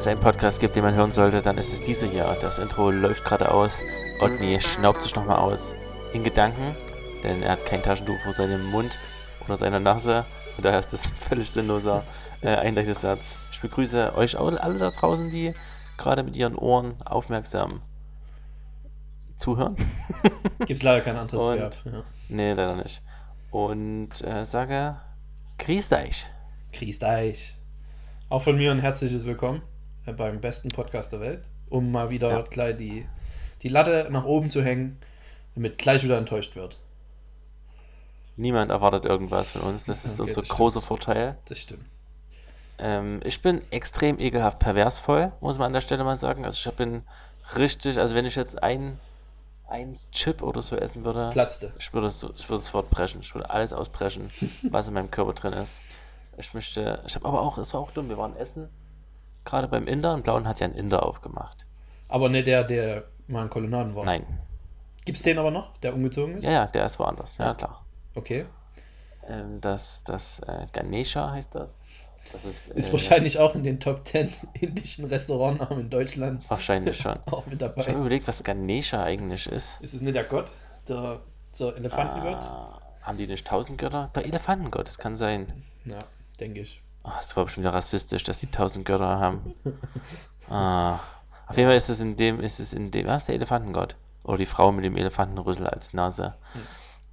Es einen Podcast gibt, den man hören sollte, dann ist es dieser hier. Das Intro läuft gerade aus. Otni schnaubt sich nochmal aus. In Gedanken, denn er hat kein Taschentuch vor seinem Mund oder seiner Nase. Und daher ist das ein völlig sinnloser äh, Einleitungssatz. Ich begrüße euch alle da draußen, die gerade mit ihren Ohren aufmerksam zuhören. Gibt es leider kein anderes Und- Wert. Ja. nee, leider nicht. Und äh, sage, grüßt euch. Grüßt euch. Auch von mir ein herzliches Willkommen beim besten Podcast der Welt, um mal wieder Ja. gleich die, die Latte nach oben zu hängen, damit gleich wieder enttäuscht wird. Niemand erwartet irgendwas von uns. Das ist Okay, unser das großer Vorteil. Das stimmt. Ähm, ich bin extrem ekelhaft perversvoll, muss man an der Stelle mal sagen. Also ich bin richtig, also wenn ich jetzt ein, ein Chip oder so essen würde, Platzte. ich würde, es so, ich würde sofort brechen. Ich würde alles ausbrechen, was in meinem Körper drin ist. Ich möchte, ich habe aber auch, es war auch dumm, wir waren essen, gerade beim Inder und Blauen hat ja einen Inder aufgemacht. Aber nicht der, der mal in Kolonnaden war. Nein. Gibt es den aber noch, der umgezogen ist? Ja, ja, der ist woanders, ja, klar. Okay. Ähm, das, das äh, Ganesha heißt das. Das ist, Ist äh, wahrscheinlich auch in den Top 10 indischen Restaurantnamen in Deutschland Wahrscheinlich schon. auch mit Ich habe dabei. überlegt, was Ganesha eigentlich ist. Ist es nicht der Gott? Der, der Elefantengott? Ah, haben die nicht tausend Götter? Der Elefantengott, das kann sein. Ja, denke ich. Ah, das war bestimmt wieder rassistisch, dass die tausend Götter haben. Ah, auf jeden Fall ist es in dem, ist es in dem, was ist der Elefantengott? Oder die Frau mit dem Elefantenrüssel als Nase.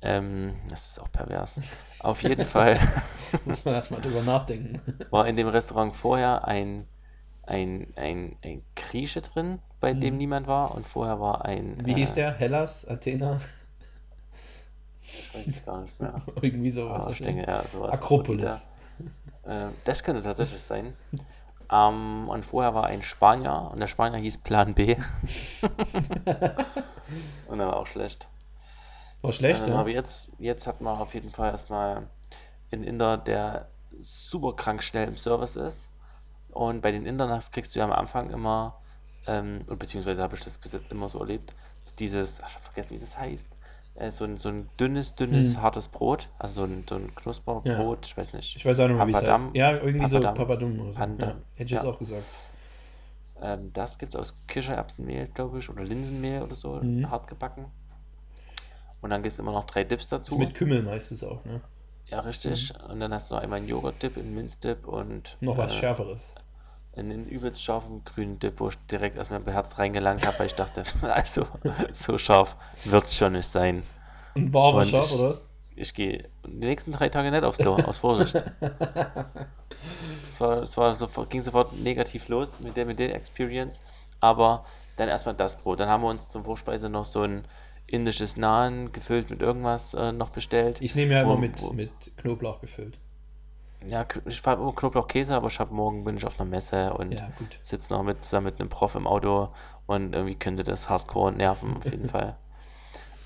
Ähm, das ist auch pervers. Auf jeden Fall Muss man erstmal drüber nachdenken. war in dem Restaurant vorher ein, ein, ein, ein Grieche drin, bei dem niemand war. Und vorher war ein. Wie äh, hieß der? Hellas? Athena? Ich weiß es gar nicht mehr. Irgendwie sowas. Ah, ich denke, ja, sowas. Akropolis. Äh, das könnte tatsächlich sein. Ähm, und vorher war ein Spanier und der Spanier hieß Plan B. und der war auch schlecht. War schlecht, ähm, ja? Aber jetzt, jetzt hat man auf jeden Fall erstmal einen Inder, der super krank schnell im Service ist. Und bei den Indernachs kriegst du ja am Anfang immer, ähm, beziehungsweise habe ich das bis jetzt immer so erlebt, dieses, ach, ich habe vergessen, wie das heißt, äh, so, ein, so ein dünnes, dünnes, Hm. hartes Brot, also so ein, so ein Knusperbrot, ich weiß nicht. Ich weiß auch nicht mehr, wie es heißt. Ja, irgendwie so Papadam. Papadum oder so. Pandam. Ja, hätte ich jetzt Ja. auch gesagt. Ähm, das gibt es aus Kichererbsenmehl, glaube ich, oder Linsenmehl oder so, Mhm. hart gebacken. Und dann gibt es immer noch drei Dips dazu. Mit Kümmel meistens auch, ne? ja, richtig. Und dann hast du noch einmal einen Joghurt-Dip, einen Minzdip und Noch was äh, Schärferes. Einen übelst scharfen grünen Dip, wo ich direkt erstmal beherzt reingelangt habe, weil ich dachte, also so scharf wird es schon nicht sein. Und war aber scharf, ich- oder? Ich gehe die nächsten drei Tage nicht aufs Klo, aus Vorsicht. Es war, es war sofort, ging sofort negativ los mit der, mit der Experience. Aber dann erstmal das Brot. Dann haben wir uns zum Vorspeise noch so ein indisches Naan gefüllt mit irgendwas äh, noch bestellt. Ich nehme ja Wo- immer mit, wo- mit Knoblauch gefüllt. Ja, ich habe immer Knoblauchkäse, aber ich habe morgen bin ich auf einer Messe und Ja, sitze noch mit, zusammen mit einem Prof im Auto und irgendwie könnte das hardcore nerven, auf jeden Fall.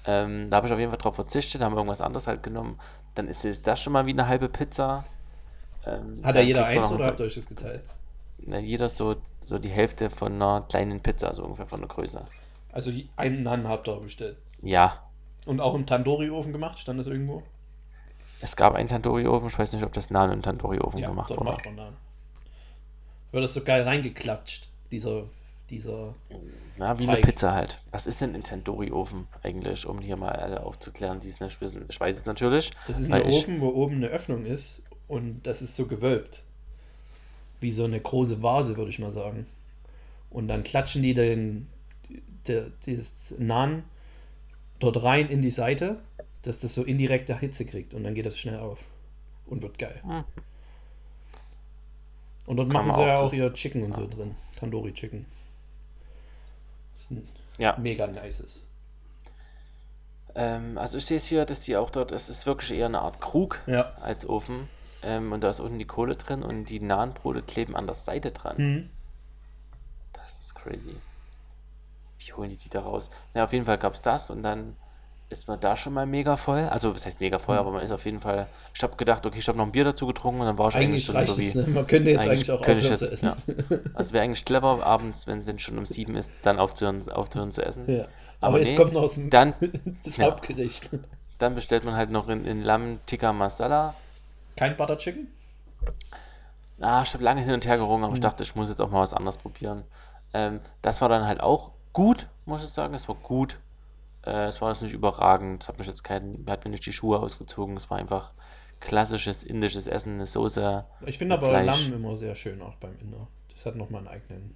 Ähm, da habe ich auf jeden Fall drauf verzichtet, haben irgendwas anderes halt genommen. Dann ist das schon mal wie eine halbe Pizza. Ähm, Hat ja dann jeder eins oder so- habt ihr euch das geteilt? Na, jeder so, so die Hälfte von einer kleinen Pizza, so ungefähr von der Größe. Also einen Nahen habt ihr bestellt. Ja, Und auch im Tandoori-Ofen gemacht? Stand das irgendwo? Es gab einen Tandoori-Ofen, ich weiß nicht, ob das Naan im Tandoori-Ofen gemacht dort wurde. macht man Nahen. Wird das so geil reingeklatscht, dieser, dieser... Na, wie eine Teig. Pizza halt. Was ist denn ein Tandoori-Ofen eigentlich, um hier mal alle aufzuklären, die es nicht wissen? Ich weiß es natürlich. Das ist ein ich- Ofen, wo oben eine Öffnung ist und das ist so gewölbt. Wie so eine große Vase, würde ich mal sagen. Und dann klatschen die den, der, dieses Naan dort rein in die Seite, dass das so indirekte Hitze kriegt und dann geht das schnell auf und wird geil. Hm. Und dort Kann machen sie ja auch auch das- ihr Chicken und so drin. Tandoori Chicken. Das ist ein Ja. mega nices. Ähm, also ich sehe es hier, dass die auch dort, es ist wirklich eher eine Art Krug Ja. als Ofen. Ähm, und da ist unten die Kohle drin und die Nahenbrote kleben an der Seite dran. Mhm. Das ist crazy. Wie holen die die da raus? Na, auf jeden Fall gab es das und dann ist man da schon mal mega voll. Also, was heißt mega Mhm. voll, aber man ist auf jeden Fall. Ich habe gedacht, okay, ich habe noch ein Bier dazu getrunken und dann war ich eigentlich, Eigentlich so, wie. ne? Man könnte jetzt eigentlich, auch könnte ich aufhören zu essen. Ja. Also wäre eigentlich clever, abends, wenn es schon um sieben ist, dann aufzuhören, aufzuhören zu essen. Ja. Aber Aber, jetzt nee, kommt noch aus dem dann- das ja. Hauptgericht. Dann bestellt man halt noch in, in Lamm Tikka Masala. Kein Butter Chicken? Na, ich habe lange hin und her gerungen, aber ich dachte, ich muss jetzt auch mal was anderes probieren. Ähm, das war dann halt auch gut, muss ich sagen. Es war gut. Äh, es war jetzt nicht überragend. Es hat mich jetzt kein, hat mir nicht die Schuhe ausgezogen. Es war einfach klassisches indisches Essen, eine Soße. Ich finde aber Fleisch. Lamm immer sehr schön, auch beim Inder. Das hat nochmal einen eigenen.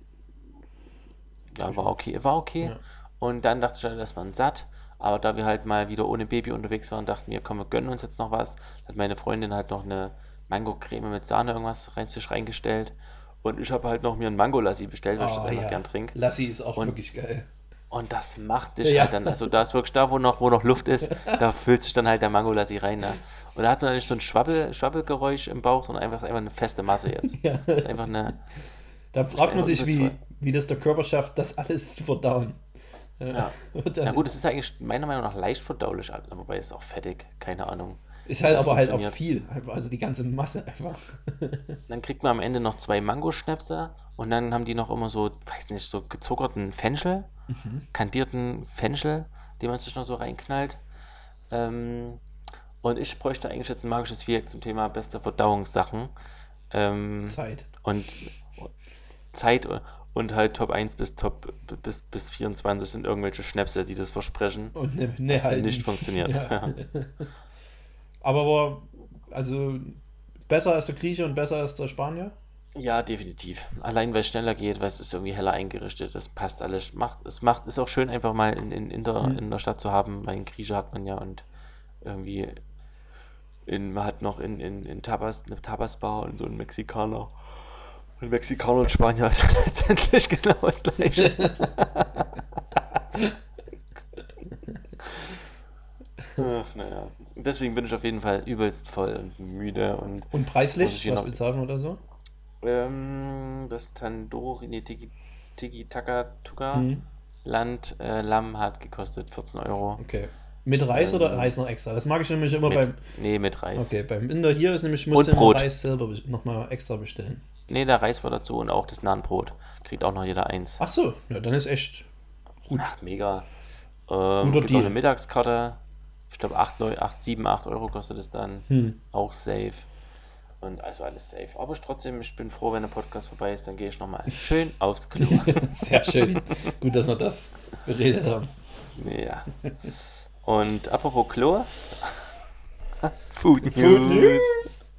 Ja, war okay, war okay. Ja. Und dann dachte ich halt erstmal satt. Aber da wir halt mal wieder ohne Baby unterwegs waren, dachten wir, komm, wir gönnen uns jetzt noch was. Hat meine Freundin halt noch eine Mango-Creme mit Sahne irgendwas rein, reingestellt. Und ich habe halt noch mir ein Mango-Lassi bestellt, weil ich das Ah, einfach ja. gern trinke. Lassi ist auch Und- wirklich geil. Und das macht dich Ja. halt dann, also da ist wirklich da, wo noch, wo noch Luft ist, da füllt sich dann halt der Mangolassi rein. Ne? Und da hat man nicht so ein Schwabbel, Schwabbelgeräusch im Bauch, sondern einfach, einfach eine feste Masse jetzt. Ja. Das ist einfach eine, Da fragt man sich, wie, wie das der Körper schafft, das alles zu verdauen. ja. Na gut, es ist eigentlich meiner Meinung nach leicht verdaulich, aber es ist auch fettig, keine Ahnung. Ist halt das aber halt auch viel. Also die ganze Masse einfach. Dann kriegt man am Ende noch zwei Mangoschnäpse und dann haben die noch immer so, weiß nicht, so gezuckerten Fenchel, kandierten Fenchel, den man sich noch so reinknallt. Ähm, und ich bräuchte eigentlich jetzt ein magisches Viereck zum Thema beste Verdauungssachen. Ähm, Zeit. und Zeit und halt Top 1 bis Top bis, bis 24 sind irgendwelche Schnäpse, die das versprechen. Und ne, ne Was halt nicht funktioniert. Ja. Aber war, also besser als der Grieche und besser als der Spanier? Ja, definitiv. Allein weil es schneller geht, weil es ist irgendwie heller eingerichtet, das passt alles. Macht, es macht, ist auch schön, einfach mal in, in, in, der, Mhm. in der Stadt zu haben, weil in Grieche hat man ja und irgendwie in, man hat noch in, in, in Tabas, eine Tabas-Bar und so ein Mexikaner. Und Mexikaner und Spanier ist letztendlich genau das gleiche. Ach, naja. Deswegen bin ich auf jeden Fall übelst voll und müde und Und ich preislich? Was bezahlen oder so? ähm, das Tandoori, nee, Tiki, Tiki Taka Tuka Mhm. Land äh, Lamm hat gekostet 14 Euro. Okay. Mit Reis oder Ähm, Reis noch extra? Das mag ich nämlich immer Mit, beim. nee, mit Reis. Okay, beim Inder hier ist nämlich, musst Und du immer Brot. Reis selber nochmal extra bestellen. Nee, der Reis war dazu und auch das Nahenbrot. Kriegt auch noch jeder eins. Ach so, ja, dann ist echt gut. Ach, mega. Ähm, Guter gibt auch Deal. eine Mittagskarte. Ich glaube 8, 9, 8, 7, 8 Euro kostet es dann. Hm. Auch safe. Und also alles safe. Aber ich trotzdem, ich bin froh, wenn der Podcast vorbei ist, dann gehe ich nochmal schön aufs Klo. Sehr schön. gut, dass wir das beredet haben. Ja. Und apropos Klo. Food News. Food News.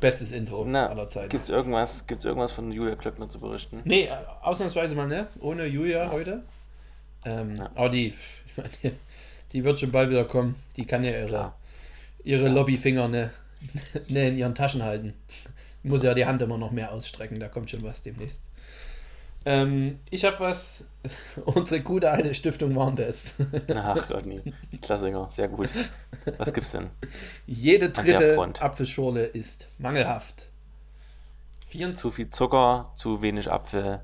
Bestes Intro Na, aller Zeiten. gibt's irgendwas, gibt's irgendwas von Julia Klöckner zu berichten? Nee, äh, ausnahmsweise mal ne, ohne Julia heute. Ähm, Ja. Aber die, ich meine, die, wird schon bald wieder kommen. Die kann ja ihre, Klar. ihre Lobbyfinger ne, ne in ihren Taschen halten. Muss ja die Hand immer noch mehr ausstrecken, da kommt schon was demnächst. Ähm, ich habe was, unsere gute alte Stiftung Warntest. Ach Gott, nee. Klassiker, sehr gut. Was gibt's denn? Jede dritte. Apfelschorle ist mangelhaft. 24, Zu viel Zucker, zu wenig Apfel,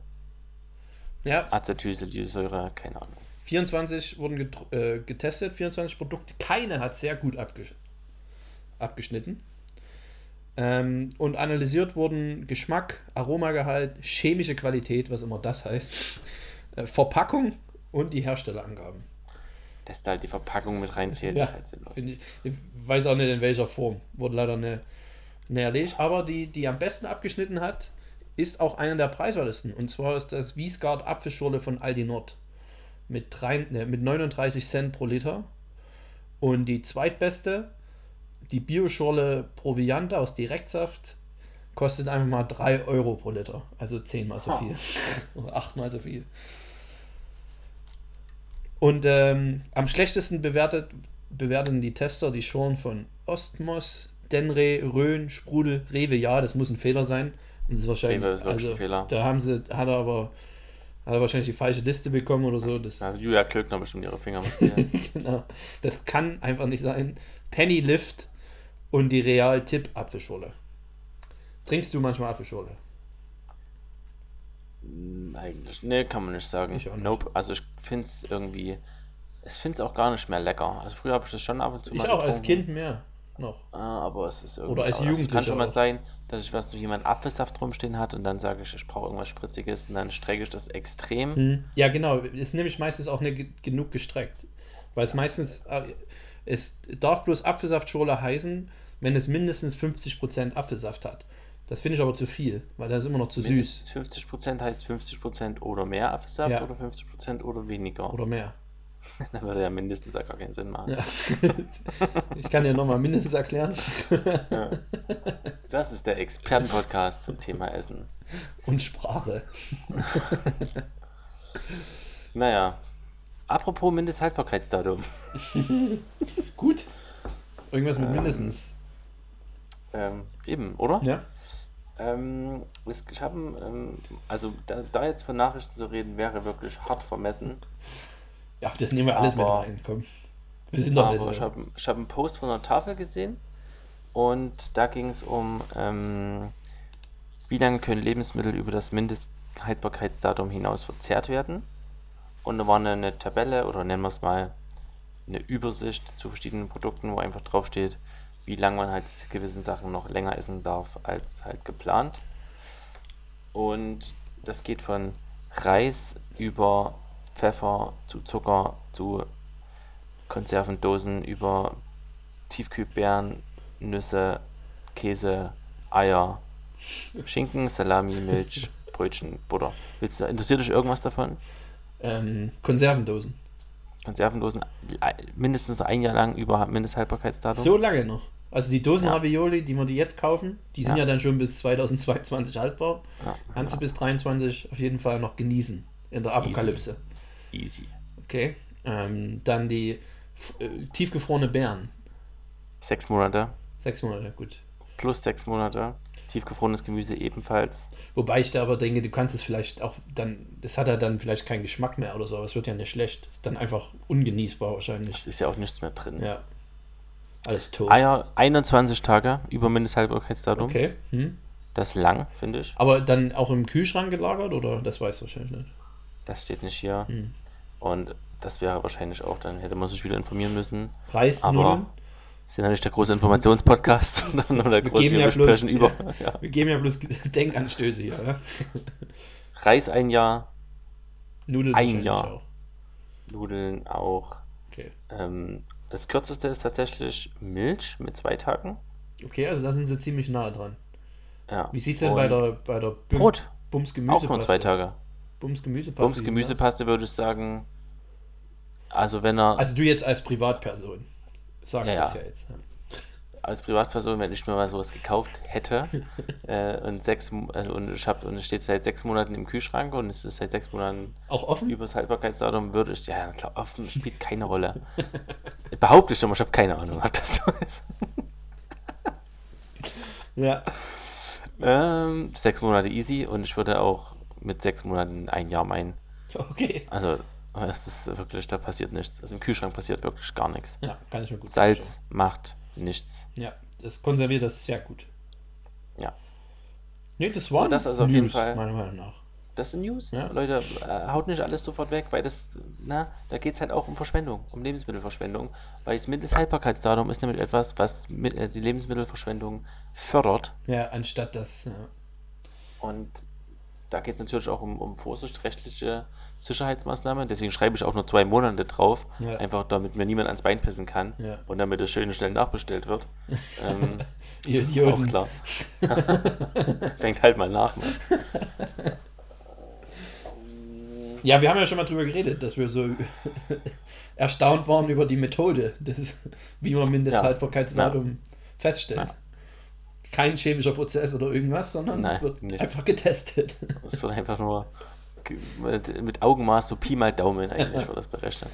ja, Acetylsalicylsäure, keine Ahnung. 24 wurden getr- äh, getestet, 24 Produkte. Keine hat sehr gut abgesch abgeschnitten. Ähm, und analysiert wurden Geschmack, Aromagehalt, chemische Qualität, was immer das heißt, äh, Verpackung und die Herstellerangaben. Dass da halt die Verpackung mit reinzählt, Ja, ist halt sinnlos. Ich, ich weiß auch nicht in welcher Form. Wurde leider ne, ne erlegt. Aber die, die am besten abgeschnitten hat, ist auch einer der preiswertesten. Und zwar ist das Wiesgard Apfelschorle von Aldi Nord. Mit, drei, ne, mit 39 Cent pro Liter. Und die zweitbeste, die Bioschorle Proviante aus Direktsaft, kostet einfach mal 3 Euro pro Liter. Also zehnmal so Ha. viel. Oder achtmal so viel. Und ähm, am schlechtesten bewertet, bewerten die Tester die Schoren von Ostmos, Denre, Rhön, Sprudel, Rewe. Ja, das muss ein Fehler sein. Und das ist wahrscheinlich. Rewe ist also, ein Fehler. Da haben sie, hat er aber hat er wahrscheinlich die falsche Liste bekommen oder so. Das, Also Julia Klöckner bestimmt ihre Finger genau, das kann einfach nicht sein. Penny Lift und die Real Tipp Apfelschorle. Trinkst du manchmal Apfelschorle? Mm, Eigentlich, nee, kann man nicht sagen. Ich auch nicht. Nope. Also ich finde es irgendwie, ich finde es auch gar nicht mehr lecker. Also früher habe ich das schon ab und zu Ich mal auch als getrunken. Kind mehr noch. Ah, aber es ist irgendwie. Oder als aber es kann Jugendlicher schon mal sein, dass ich was, jemand Apfelsaft rumstehen hat und dann sage ich, ich brauche irgendwas Spritziges und dann strecke ich das extrem. Mhm. Ja, genau. Ist nämlich meistens auch nicht ge- genug gestreckt. Weil es meistens, äh, es darf bloß Apfelsaftschorle heißen, wenn es mindestens 50% Apfelsaft hat. Das finde ich aber zu viel, weil das ist immer noch zu süß. Mindestens 50% heißt 50% oder mehr Apfelsaft Ja. oder 50% oder weniger. Oder mehr. Dann würde ja mindestens ja gar keinen Sinn machen. Ja. ich kann dir nochmal mindestens erklären. Das ist der Expertenpodcast zum Thema Essen. Und Sprache. Naja, apropos Mindesthaltbarkeitsdatum. Gut. Irgendwas mit mindestens. Ähm, eben, oder? Ja. Ähm, es geschaffen, ähm, also da, da jetzt von Nachrichten zu reden, wäre wirklich hart vermessen. Ja, das nehmen wir alles Aber- mit rein. Komm. Wir sind doch Aber nicht ich habe hab einen Post von einer Tafel gesehen und da ging es um, ähm, wie lange können Lebensmittel über das Mindesthaltbarkeitsdatum hinaus verzehrt werden. Und da war eine, eine Tabelle oder nennen wir es mal eine Übersicht zu verschiedenen Produkten, wo einfach draufsteht, wie lange man halt gewissen Sachen noch länger essen darf als halt geplant. Und das geht von Reis über Pfeffer zu Zucker zu Konservendosen über Tiefkühlbeeren, Nüsse, Käse, Eier, Schinken, Salami, Milch, Brötchen, Butter. Willst du, interessiert dich irgendwas davon? Ähm, Konservendosen. Konservendosen äh, mindestens ein Jahr lang über Mindesthaltbarkeitsdatum. So lange noch. Also die Dosen Ja. Ravioli, die wir die jetzt kaufen, die sind Ja. ja dann schon bis 2022 haltbar. Ja, Kannst du bis 23 auf jeden Fall noch genießen. In der Apokalypse. Easy. Okay. Ähm, dann die äh, tiefgefrorene Beeren. Sechs Monate Sechs Monate, gut. plus sechs Monate. Tiefgefrorenes Gemüse ebenfalls. Wobei ich da aber denke, du kannst es vielleicht auch dann, das hat ja dann vielleicht keinen Geschmack mehr oder so, aber es wird ja nicht schlecht. Ist dann einfach ungenießbar wahrscheinlich. Es ist ja auch nichts mehr drin. Ja. Alles tot. Eier 21 Tage über Mindesthaltbarkeitsdatum. Okay. Hm. Das ist lang, finde ich. Aber dann auch im Kühlschrank gelagert oder das weißt du wahrscheinlich nicht. Das steht nicht hier. Hm. Und das wäre wahrscheinlich auch, dann hätte man sich wieder informieren müssen. Reis, Aber Nudeln. ist ja nicht der große Informationspodcast, sondern nur der Wir große, geben wir ja bloß, über ja. wir geben ja bloß Denkanstöße hier. Ja? Reis ein Jahr, Nudeln Ein Jahr. auch. Nudeln auch. Okay. Ähm, das kürzeste ist tatsächlich Milch mit zwei Tagen. okay, also da sind sie ziemlich nahe dran. Ja. Wie sieht es denn bei der, bei der Bum- Brot? Bums Auch Gemüsepaste? nur zwei Tage. Bums Gemüsepaste. Bums? Gemüsepaste würde ich sagen, also wenn er Also du jetzt als Privatperson sagst Ja, das ja. jetzt. als Privatperson, wenn ich mir mal sowas gekauft hätte äh, und sechs, also und ich hab, und es steht seit sechs Monaten im Kühlschrank und es ist seit sechs Monaten Auch offen? über das Haltbarkeitsdatum, würde ich, ja klar, offen spielt keine Rolle. Behaupte ich doch mal, ich habe keine Ahnung, ob das so ist. Ja. Ähm, sechs Monate easy und ich würde auch mit sechs Monaten ein Jahr meinen. Okay. Also, es ist wirklich, da passiert nichts. Also im Kühlschrank passiert wirklich gar nichts. Ja, kann ich mir gut Salz macht nichts. vorstellen. Ja, das konserviert das sehr gut. Ja. Nee, das So, war das also auf jeden Fall. meiner Meinung nach. Das sind News. Ja. Leute, äh, haut nicht alles sofort weg, weil das, na, da geht es halt auch um Verschwendung, um Lebensmittelverschwendung. Weil das Mindesthaltbarkeitsdatum ist nämlich etwas, was mit, äh, die Lebensmittelverschwendung fördert. Ja, anstatt das. Ja. Und da geht es natürlich auch um, um vorsichtrechtliche Sicherheitsmaßnahmen. Deswegen schreibe ich auch nur zwei Monate drauf. Ja. Einfach damit mir niemand ans Bein pissen kann. Ja. Und damit es schön schnell nachbestellt wird. ähm, ist auch klar. Denkt halt mal nach. Mann. Ja, wir haben ja schon mal drüber geredet, dass wir so erstaunt waren über die Methode, des, wie man Mindesthaltbarkeitsdatum feststellt. Kein chemischer Prozess oder irgendwas, sondern Nein, es wird nicht. einfach getestet. Es wird einfach nur mit, mit Augenmaß, so Pi mal Daumen eigentlich wird das berechnet.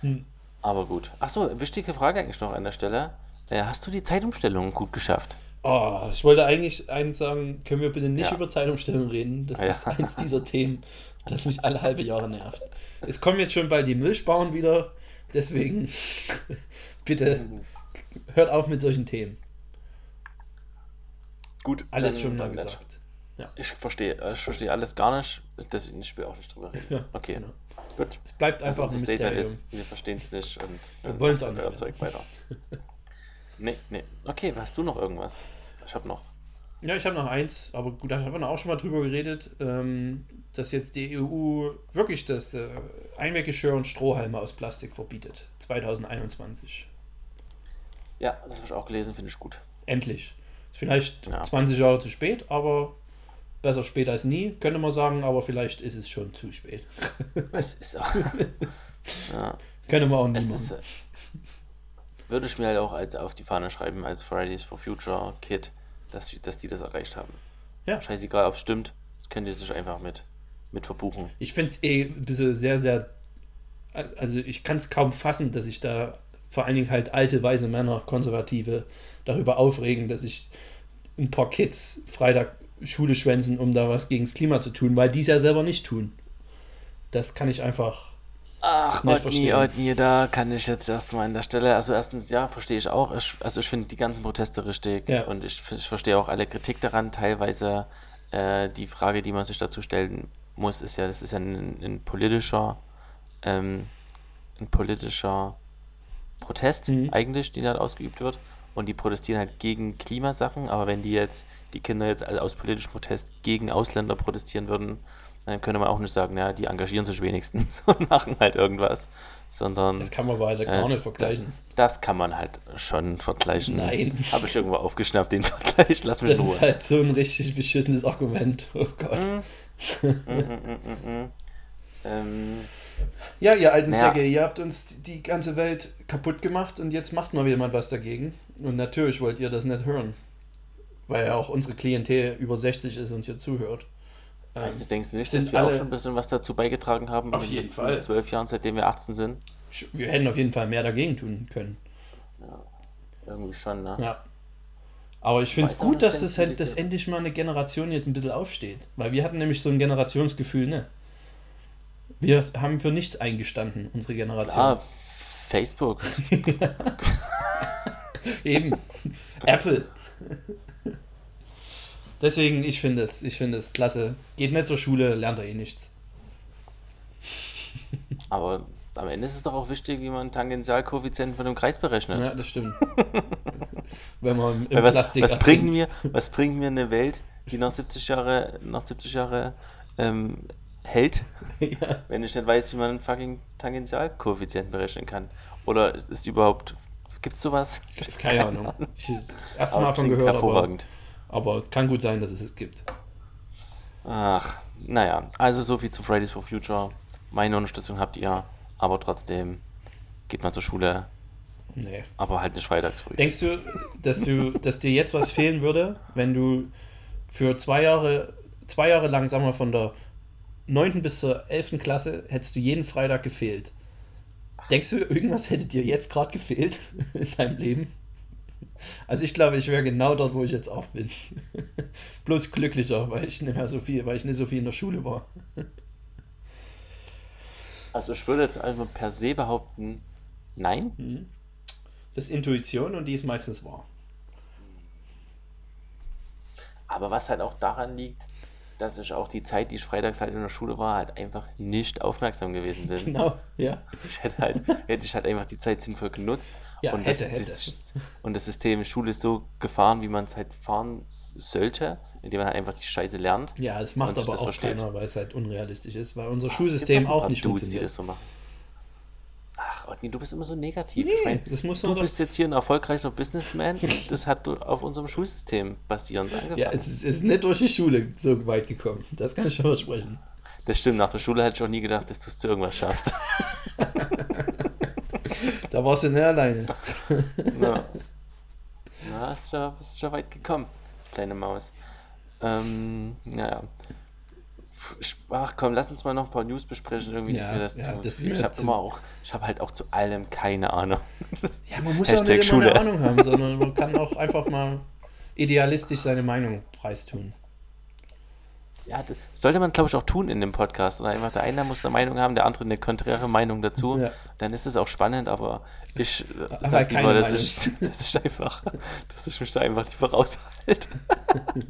Hm. Aber gut. Achso, wichtige Frage eigentlich noch an der Stelle. Äh, hast du die Zeitumstellung gut geschafft? Oh, ich wollte eigentlich eins sagen, können wir bitte nicht Ja. über Zeitumstellung reden? Das Ja. ist eins dieser Themen, das mich alle halbe Jahre nervt. Es kommen jetzt schon bald die Milchbauern wieder, deswegen bitte hört auf mit solchen Themen. Gut, Alles dann- schon mal dann nicht. gesagt. Ich verstehe, äh, ich verstehe alles gar nicht, deswegen ich will auch nicht drüber reden. Ja, okay, genau. gut. Es bleibt einfach ein das Statement ist, wir verstehen es nicht und dann wollen's auch macht nicht. Zeug weiter. nee, nee. Okay, hast du noch irgendwas? Ich habe noch. Ja, ich habe noch eins, aber gut, da haben wir auch schon mal drüber geredet, ähm, dass jetzt die EU wirklich das äh, Einweggeschirr und Strohhalme aus Plastik verbietet. 2021. Ja, das habe ich auch gelesen, finde ich gut. Endlich. Vielleicht Ja. 20 Jahre zu spät, aber besser spät als nie, könnte man sagen, aber vielleicht ist es schon zu spät. Es ist auch. ja, Könnte man auch nie es machen. ist. Äh, würde ich mir halt auch als auf die Fahne schreiben, als Fridays for Future Kid, dass, dass die das erreicht haben. Ja. Scheißegal, ob es stimmt, das könnt ihr sich einfach mit, mit verbuchen. Ich finde es eh ein bisschen sehr, sehr. Also, ich kann es kaum fassen, dass sich da vor allen Dingen halt alte, weise Männer, Konservative, darüber aufregen, dass sich ein paar Kids Freitag Schule schwänzen, um da was gegen das Klima zu tun, weil die es ja selber nicht tun. Das kann ich einfach. Ach, Otni. Otni, da kann ich jetzt erstmal an der Stelle, also erstens, ja, verstehe ich auch. Ich, also ich finde die ganzen Proteste richtig Ja. und ich, ich verstehe auch alle Kritik daran. Teilweise äh, die Frage, die man sich dazu stellen muss, ist ja, das ist ja ein, ein politischer, ähm, ein politischer Protest Mhm. eigentlich, der dort ausgeübt wird. Und die protestieren halt gegen Klimasachen, aber wenn die jetzt, die Kinder jetzt aus politischem Protest gegen Ausländer protestieren würden, dann könnte man auch nicht sagen, ja, die engagieren sich wenigstens und machen halt irgendwas. Sondern Das kann man weiter Äh, gar nicht vergleichen. das kann man halt schon vergleichen. Nein. Habe ich irgendwo aufgeschnappt, den Vergleich. Lass mich Das in Ruhe. ist halt so ein richtig beschissenes Argument. Oh Gott. ähm, Ja, ihr alten Naja. Säcke, ihr habt uns die ganze Welt kaputt gemacht und jetzt macht mal jemand was dagegen. Und natürlich wollt ihr das nicht hören. Weil ja auch unsere Klientel über 60 ist und hier zuhört. Ähm, weißt du, denkst du nicht, dass wir auch schon ein bisschen was dazu beigetragen haben Auf in den jeden Fall. zwölf Jahren, seitdem wir 18 sind? wir hätten auf jeden Fall mehr dagegen tun können. Irgendwie schon, ne? Ja. Aber ich finde es gut, dass das halt, dass endlich mal eine Generation jetzt ein bisschen aufsteht. Weil wir hatten nämlich so ein Generationsgefühl, ne? Wir haben für nichts eingestanden, unsere Generation. Ah, Facebook. Eben. Apple. Deswegen, ich finde es, ich finde es klasse. Geht nicht zur Schule, lernt er eh nichts. Aber am Ende ist es doch auch wichtig, wie man Tangentialkoeffizienten von einem Kreis berechnet. Ja, das stimmt. Wenn man im was, Plastik was, bringt mir, was bringt mir eine Welt, die nach 70 Jahre, nach 70 Jahre ähm, hält, ja. wenn ich nicht weiß, wie man einen fucking Tangentialkoeffizienten berechnen kann? Oder ist überhaupt, gibt es sowas? Keine Ahnung. Ich erst Aber mal klingt gehört, aber, hervorragend. aber es kann gut sein, dass es es gibt. Ach, naja, also so viel zu Fridays for Future. Meine Unterstützung habt ihr, aber trotzdem geht mal zur Schule, Nee. aber halt nicht freitags früh. Denkst du, dass du, dass dir jetzt was fehlen würde, wenn du für zwei Jahre, zwei Jahre lang, sagen wir von der 9. bis zur 11. Klasse, hättest du jeden Freitag gefehlt? Denkst du, irgendwas hätte dir jetzt gerade gefehlt in deinem Leben? Also ich glaube, ich wäre genau dort, wo ich jetzt auch bin. Bloß glücklicher, weil ich nicht mehr so viel, weil ich nicht so viel in der Schule war. Also ich würde jetzt einfach per se behaupten, nein. Das ist Intuition und die ist meistens wahr. Aber was halt auch daran liegt, dass ich auch die Zeit, die ich freitags halt in der Schule war, halt einfach nicht aufmerksam gewesen bin. Genau, ja. Ich hätte halt, hätte ich halt einfach die Zeit sinnvoll genutzt. Ja, und, das, hätte, hätte. das- und das System Schule ist so gefahren, wie man es halt fahren sollte, indem man halt einfach die Scheiße lernt. Ja, das macht aber das auch versteht. keiner, weil es halt unrealistisch ist, weil unser Es Schulsystem auch nicht Dudes, die funktioniert. das so machen. Ach, Otni, du bist immer so negativ. Nee, ich mein, das muss du doch- bist jetzt hier ein erfolgreicher Businessman. das hat auf unserem Schulsystem basierend angefangen. Ja, es ist, es ist nicht durch die Schule so weit gekommen. Das kann ich schon versprechen. das stimmt, nach der Schule hätte ich auch nie gedacht, dass du es zu irgendwas schaffst. Da warst du nicht alleine. Na, Na ist schon, ist schon weit gekommen, kleine Maus. Ähm, naja. Ach komm, lass uns mal noch ein paar News besprechen. Irgendwie ist Ja, mir das ja, zu. das ist ich habe immer auch, ich habe halt auch zu allem keine Ahnung. Ja, man muss auch nicht immer Schule. eine Ahnung haben, sondern man kann auch einfach mal idealistisch seine Meinung preistun. Ja, das sollte man, glaube ich, auch tun in dem Podcast. Und einfach der eine muss eine Meinung haben, der andere eine konträre Meinung dazu. Ja. Dann ist es auch spannend, aber ich äh, Aber sag keine lieber, dass ich, dass ich einfach, dass ich mich da einfach lieber raushalte.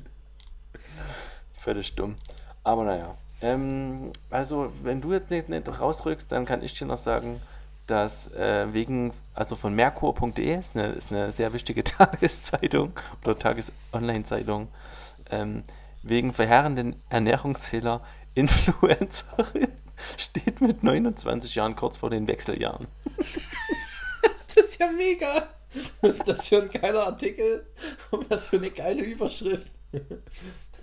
Völlig dumm. Aber naja. Ähm, also, wenn du jetzt nicht, nicht rausrückst, dann kann ich dir noch sagen, dass äh, wegen, also von merkur.de ist eine, ist eine sehr wichtige Tageszeitung oder Tages-Online-Zeitung, ähm, wegen verheerenden Ernährungsfehler Influencerin steht mit 29 Jahren kurz vor den Wechseljahren. Das ist ja mega. Was ist das für ein geiler Artikel? Und was für eine geile Überschrift.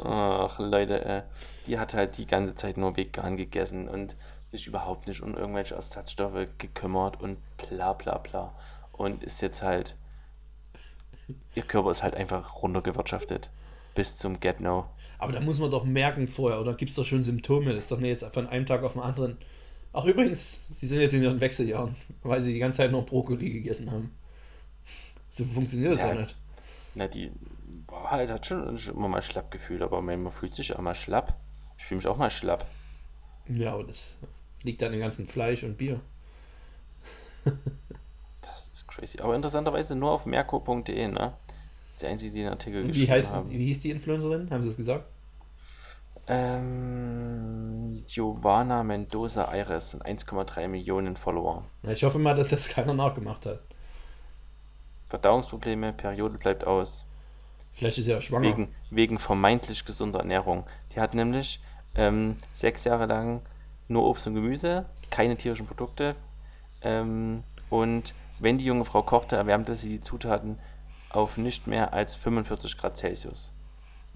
Ach, Leute, äh, die hat halt die ganze Zeit nur vegan gegessen und sich überhaupt nicht um irgendwelche Ersatzstoffe gekümmert und bla bla bla. Und ist jetzt halt. Ihr Körper ist halt einfach runtergewirtschaftet. Bis zum Get-No. Aber da muss man doch merken vorher, oder gibt es doch schon Symptome? Das ist doch nicht jetzt von einem Tag auf den anderen. Ach, übrigens, sie sind jetzt in ihren Wechseljahren, weil sie die ganze Zeit noch Brokkoli gegessen haben. So funktioniert das ja, Ja. nicht. Na, die war halt, hat schon immer mal schlapp gefühlt, aber man fühlt sich auch mal schlapp. Ich fühle mich auch mal schlapp. Ja, aber das liegt an dem ganzen Fleisch und Bier. Das ist crazy. Aber interessanterweise nur auf merko.de, ne? Die einzige, die den Artikel Wie, geschrieben heißt, haben. wie hieß die Influencerin? Haben sie es gesagt? Ähm, Giovanna Mendoza Aires und 1,3 Millionen Follower. Na, ich hoffe mal, dass das keiner nachgemacht hat. Verdauungsprobleme, Periode bleibt aus. Vielleicht ist sie ja schwanger. Wegen, wegen vermeintlich gesunder Ernährung. Die hat nämlich ähm, sechs Jahre lang nur Obst und Gemüse, keine tierischen Produkte. Ähm, und wenn die junge Frau kochte, erwärmte sie die Zutaten auf nicht mehr als 45 Grad Celsius.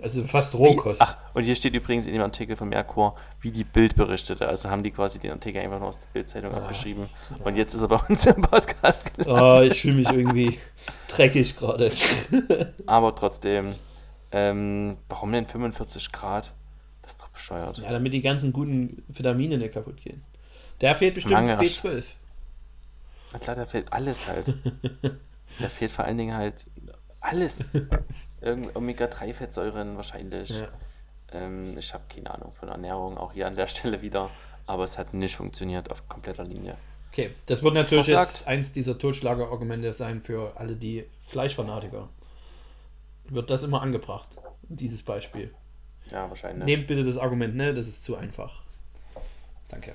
Also fast Rohkost. Ach, und hier steht übrigens in dem Artikel von Merkur, wie die Bild berichtete. Also haben die quasi den Artikel einfach nur aus der Bildzeitung abgeschrieben. Und jetzt ist er bei uns im Podcast gelandet. Oh, ich fühle mich irgendwie dreckig gerade. Aber trotzdem, ähm, warum denn 45 Grad? Das ist doch bescheuert. Ja, damit die ganzen guten Vitamine nicht kaputt gehen. Der fehlt bestimmt Mangel- B12. Na klar, da fehlt alles halt. da fehlt vor allen Dingen halt alles. Irgend Omega-3-Fettsäuren wahrscheinlich. Ja. Ähm, ich habe keine Ahnung von Ernährung, auch hier an der Stelle wieder. Aber es hat nicht funktioniert auf kompletter Linie. Okay, das wird natürlich Versagt. jetzt eins dieser Totschlagerargumente sein für alle die Fleischfanatiker. Wird das immer angebracht, dieses Beispiel. Ja, wahrscheinlich. Nehmt bitte das Argument, ne? Das ist zu einfach. Danke.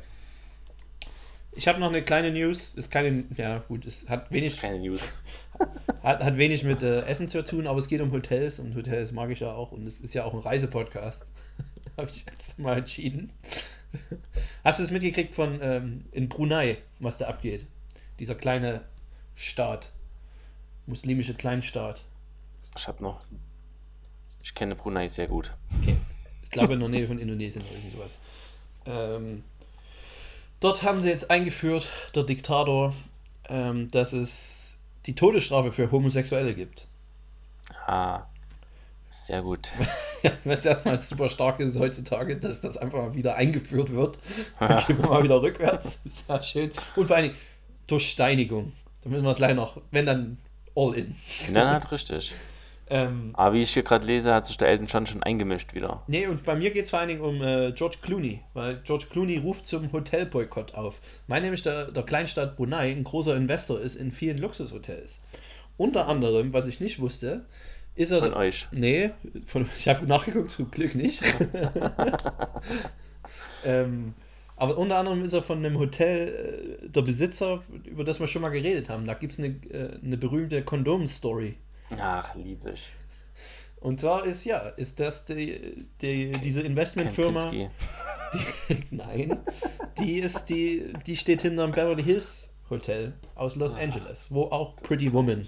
Ich habe noch eine kleine News. Ist keine, ja gut, es hat wenig, ist keine News. Hat, hat wenig mit äh, Essen zu tun, aber es geht um Hotels und Hotels mag ich ja auch und es ist ja auch ein Reisepodcast. habe ich jetzt mal entschieden. Hast du es mitgekriegt von ähm, in Brunei, was da abgeht? Dieser kleine Staat. Muslimische Kleinstaat. Ich habe noch. Ich kenne Brunei sehr gut. Ich glaube in der Nähe von Indonesien oder irgend sowas. Ähm, dort haben sie jetzt eingeführt, der Diktator, ähm, dass es die Todesstrafe für Homosexuelle gibt. Ah, sehr gut. Was erstmal super stark ist heutzutage, dass das einfach mal wieder eingeführt wird. Dann gehen wir mal wieder rückwärts. Sehr schön. Und vor allen Dingen durch Steinigung. Da müssen wir gleich noch, wenn dann all in. Dann hat richtig. Ähm, Aber wie ich hier gerade lese, hat sich der Elton John schon eingemischt wieder. Nee, und bei mir geht es vor allen Dingen um äh, George Clooney, weil George Clooney ruft zum Hotelboykott auf. Weil nämlich der, der Kleinstaat Brunei ein großer Investor ist in vielen Luxushotels. Unter anderem, was ich nicht wusste, ist er. Von euch. Nee, von, ich habe nachgeguckt, zum Glück nicht. ähm, aber unter anderem ist er von einem Hotel äh, der Besitzer, über das wir schon mal geredet haben. Da gibt es eine, äh, eine berühmte Kondom-Story. Ach, lieb ich. Und zwar ist ja, ist das die, die, diese Investmentfirma. Die, nein, die ist die, die steht hinter dem Beverly Hills Hotel aus Los Angeles, wo auch Pretty Woman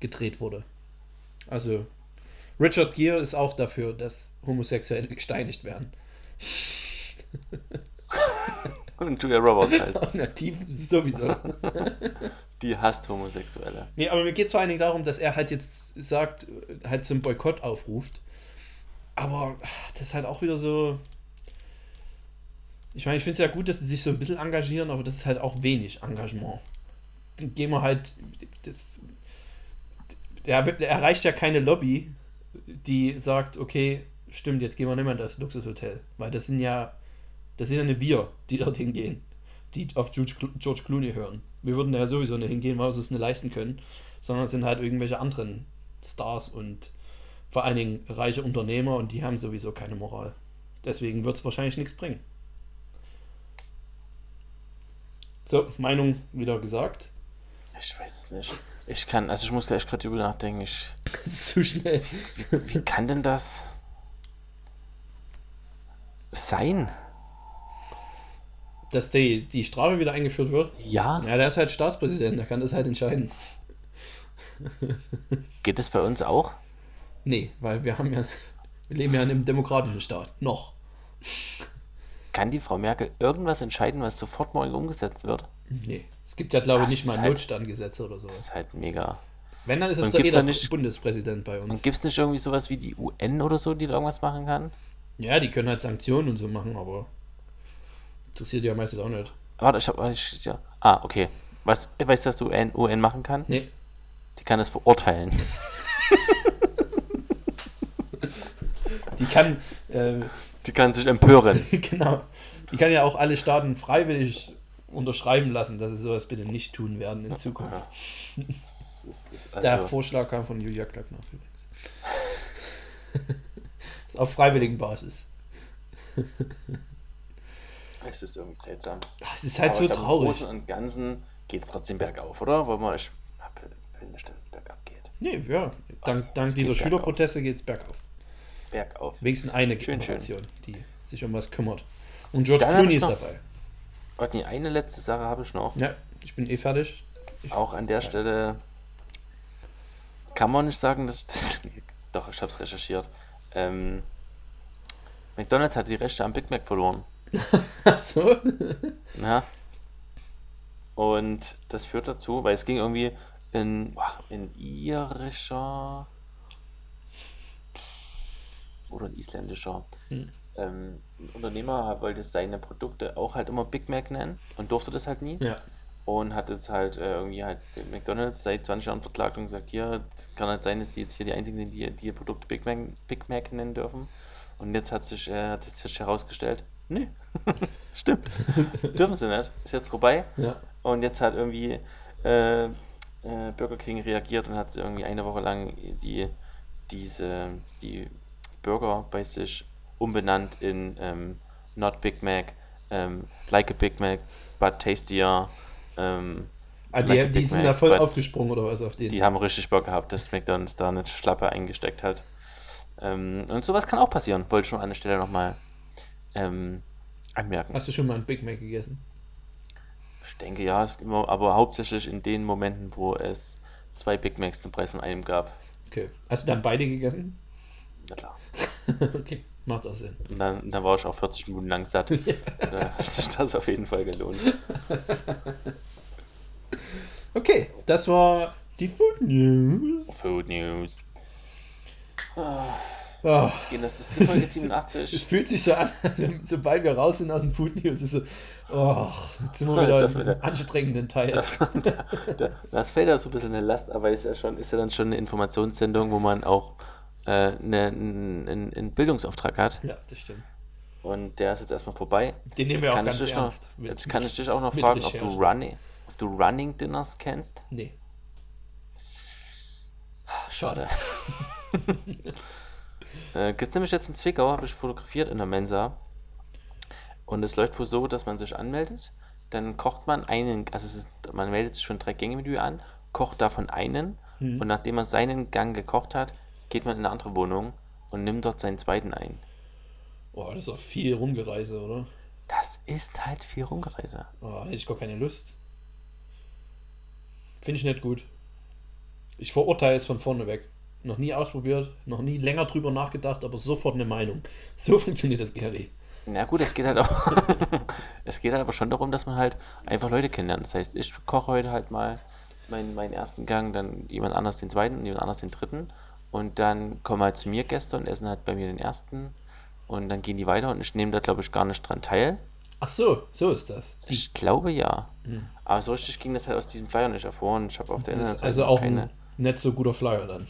gedreht wurde. Also Richard Gere ist auch dafür, dass Homosexuelle gesteinigt werden. Und Julia Roberts halt. Na, die sowieso. Die hasst Homosexuelle. Nee, aber mir geht es vor allen Dingen darum, dass er halt jetzt sagt, halt zum Boykott aufruft. Aber das ist halt auch wieder so. Ich meine, ich finde es ja gut, dass sie sich so ein bisschen engagieren, aber das ist halt auch wenig Engagement. Dann Gehen wir halt. Das, der, der erreicht ja keine Lobby, die sagt, okay, stimmt, jetzt gehen wir nicht mehr in das Luxushotel. Weil das sind ja. Das sind ja nicht wir, die dorthin gehen, die auf George, Clo- George Clooney hören. Wir würden da ja sowieso nicht hingehen, weil wir es nicht leisten können, sondern es sind halt irgendwelche anderen Stars und vor allen Dingen reiche Unternehmer und die haben sowieso keine Moral. Deswegen wird es wahrscheinlich nichts bringen. So, Meinung wieder gesagt. Ich weiß es nicht. Ich kann, also ich muss gleich gerade drüber nachdenken. Ich, Das ist zu schnell. wie kann denn das sein? Dass die, die Strafe wieder eingeführt wird. Ja. Ja, der ist halt Staatspräsident, der kann das halt entscheiden. Geht es bei uns auch? Nee, weil wir haben ja, wir leben ja in einem demokratischen Staat. Noch. Kann die Frau Merkel irgendwas entscheiden, was sofort morgen umgesetzt wird? Nee. Es gibt ja, glaube ich, Das nicht mal halt- Notstandgesetze oder Das sowas. ist halt mega. Wenn, dann ist es Und der nicht- Bundespräsident bei uns. Und gibt es nicht irgendwie sowas wie die UN oder so, die da irgendwas machen kann? Ja, die können halt Sanktionen und so machen, aber interessiert ja meistens auch nicht. Warte, ich hab. Ich, ja. Ah, okay. Was, weißt du, was die UN, UN machen kann? Nee. Die kann es verurteilen. Die kann, äh, Die kann sich empören. genau, die kann ja auch alle Staaten freiwillig unterschreiben lassen, dass sie sowas bitte nicht tun werden in Zukunft. Ist, ist Der also, Vorschlag kam von Julia Klöckner übrigens. ist auf freiwilligen Basis. Es ist irgendwie seltsam. Ach, Es ist halt Aber so glaub, Im traurig. Großen und Ganzen geht es trotzdem bergauf, oder? Weil man, ich will nicht, dass es bergab geht. Nee, ja. Dank, dank geht dieser bergauf. Schülerproteste geht es bergauf. Bergauf. Wenigstens eine Schön, schön. Generation, die sich um was kümmert. Und George Dann Clooney ist noch- dabei. Warte, nee, eine letzte Sache habe ich noch. Ja, ich bin eh fertig. Ich, Auch an der Zeit. Stelle kann man nicht sagen, dass das. Doch, ich habe es recherchiert. Ähm, McDonalds hat die Rechte am Big Mac verloren. Ach so. Ja. Und das führt dazu, weil es ging irgendwie in, in irischer oder in isländischer. Hm. Ähm, ein Unternehmer wollte seine Produkte auch halt immer Big Mac nennen und durfte das halt nie. Ja. Und hat jetzt halt äh, irgendwie halt McDonalds seit 20 Jahren verklagt und gesagt, hier, es kann halt sein, dass die jetzt hier die einzigen sind, die, die ihr Produkt Big Mac, Big Mac nennen dürfen. Und jetzt hat sich, äh, hat sich herausgestellt, nee, stimmt, dürfen sie nicht, ist jetzt vorbei. Ja. Und jetzt hat irgendwie äh, äh, Burger King reagiert und hat irgendwie eine Woche lang die, diese, die Burger bei sich umbenannt in ähm, Not Big Mac, ähm, Like a Big Mac, but tastier. Ähm, Ah, die, Like die sind Mac, da voll aufgesprungen oder was auf den. die haben richtig Bock gehabt, dass McDonalds da eine Schlappe eingesteckt hat. Ähm, und sowas kann auch passieren, wollte ich schon an der Stelle nochmal ähm, anmerken. Hast du schon mal einen Big Mac gegessen? Ich denke ja, es immer, aber hauptsächlich in den Momenten, wo es zwei Big Macs zum Preis von einem gab. Okay. Hast du dann beide gegessen? Na klar. okay, macht auch Sinn. Und dann, dann war ich auch 40 Minuten lang satt. Da hat sich das auf jeden Fall gelohnt. Okay, das war die Food News. Food News. Oh, Das ist Folge es 87. fühlt sich so an, wenn- sobald wir raus sind aus dem Food News, ist so, oh, jetzt sind wir wieder Das im wieder- anstrengenden Teil. Das, da, das fällt ja so ein bisschen eine Last, aber ist ja schon, ist ja dann schon eine Informationssendung, wo man auch äh, eine, einen, einen Bildungsauftrag hat. ja, das stimmt. Und der ist jetzt erstmal vorbei. Den nehmen Jetzt wir auch ganz ernst. Noch, Mit- jetzt kann ich dich auch noch mit fragen, ob du. Running, ob du Running Dinners kennst. Nee. Schade. äh, Gibt nämlich jetzt in Zwickau, habe ich fotografiert in der Mensa. Und es läuft wohl so, dass man sich anmeldet. Dann kocht man einen, also es ist, man meldet sich für ein Drei-Gänge-Menü an, kocht davon einen. Mhm. Und nachdem man seinen Gang gekocht hat, geht man in eine andere Wohnung und nimmt dort seinen zweiten ein. Oh, das ist auch viel Rumgereise, oder? Das ist halt viel Rumgereise. Oh, hätte ich gar keine Lust. Finde ich nicht gut. Ich verurteile es von vorne weg. Noch nie ausprobiert, noch nie länger drüber nachgedacht, aber sofort eine Meinung. So funktioniert das Gary. Na gut, es geht halt auch. es geht halt aber schon darum, dass man halt einfach Leute kennenlernt. Das heißt, ich koche heute halt mal meinen, meinen ersten Gang, dann jemand anders den zweiten und jemand anders den dritten. Und dann kommen halt zu mir Gäste und essen halt bei mir den ersten. Und dann gehen die weiter und ich nehme da, glaube ich, gar nicht dran teil. Ach so, so ist das. Die, Ich glaube ja. Hm. Aber so richtig ging das halt aus diesem Flyer nicht hervor und ich habe auf der Internetseite also auch keine. ein nicht so guter Flyer dann.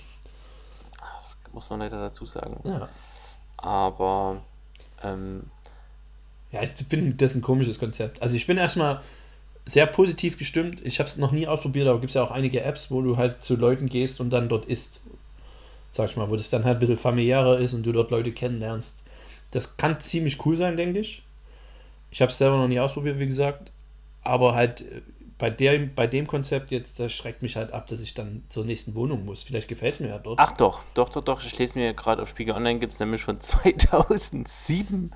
Muss man leider dazu sagen. Ja. Aber ähm, Ja, ich finde das ein komisches Konzept. Also ich bin erstmal sehr positiv gestimmt. Ich habe es noch nie ausprobiert, aber gibt es ja auch einige Apps, wo du halt zu Leuten gehst und dann dort isst. Sag ich mal, wo das dann halt ein bisschen familiärer ist und du dort Leute kennenlernst. Das kann ziemlich cool sein, denke ich. Ich habe es selber noch nie ausprobiert, wie gesagt. Aber halt äh, bei, der, bei dem Konzept jetzt, das schreckt mich halt ab, dass ich dann zur nächsten Wohnung muss. Vielleicht gefällt es mir ja dort. Ach doch, doch, doch, doch. Ich lese mir gerade auf Spiegel Online, gibt es nämlich von 2007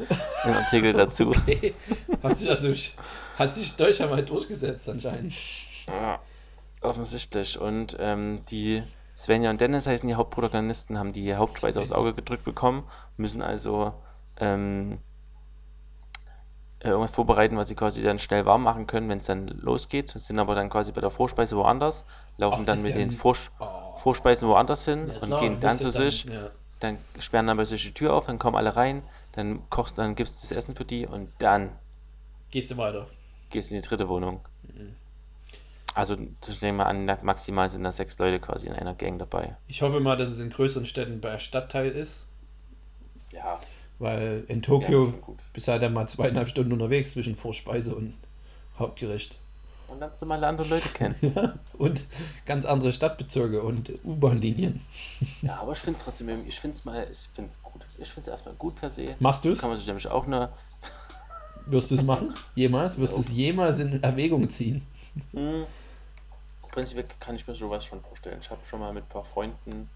einen Artikel dazu. Okay. Hat sich also hat sich Deutschland mal durchgesetzt anscheinend. Ja. Offensichtlich. Und ähm, die Svenja und Dennis heißen die Hauptprotagonisten, haben die Hauptspeise aufs Auge gedrückt bekommen, müssen also ähm, äh, irgendwas vorbereiten, was sie quasi dann schnell warm machen können, wenn es dann losgeht. Sind aber dann quasi bei der Vorspeise woanders, laufen Ach, dann mit ja den Vors Oh. Vorspeisen woanders hin Ja, und klar, gehen dann zu sich. ja. Dann sperren dann bei sich die Tür auf, dann kommen alle rein, dann kochst, dann gibst du das Essen für die und dann Gehst du weiter. gehst in die dritte Wohnung. Mhm. Also, ich nehme mal an, maximal sind da sechs Leute quasi in einer Gang dabei. Ich hoffe mal, dass es in größeren Städten bei Stadtteil ist, Ja, weil in ja, Tokio gut. bist du halt dann mal zweieinhalb Stunden unterwegs zwischen Vorspeise und Hauptgericht. Und lernst du mal andere Leute kennen. Ja, und ganz andere Stadtbezirke und U-Bahn-Linien. Ja, aber ich finde es trotzdem, ich finde es mal, ich finde es gut. Ich finde es erstmal gut per se. Machst du es? Kann man sich nämlich auch eine, Wirst du es machen? Jemals? Wirst du es jemals in Erwägung ziehen? hm, prinzipiell kann ich mir sowas schon vorstellen. Ich habe schon mal mit ein paar Freunden,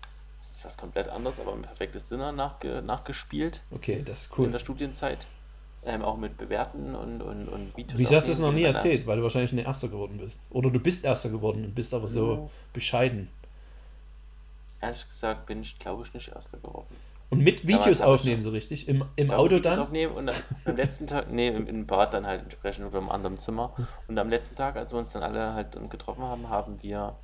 ist was komplett anderes, aber ein perfektes Dinner nachge, nachgespielt Okay, das ist in cool. der Studienzeit. Ähm, auch mit Bewerten und, und, und Videos. Wieso hast du es noch nie erzählt? Weil du wahrscheinlich ein Erster geworden bist. Oder du bist Erster geworden und bist aber so Ja. bescheiden. Ehrlich gesagt bin ich, glaube ich, nicht Erster geworden. Und mit Videos aufnehmen, so richtig? Im, im Ja, Auto Videos dann? Aufnehmen und dann, am letzten Tag, nee, im, im Bad dann halt entsprechend oder im anderen Zimmer. Und am letzten Tag, als wir uns dann alle halt getroffen haben, haben wir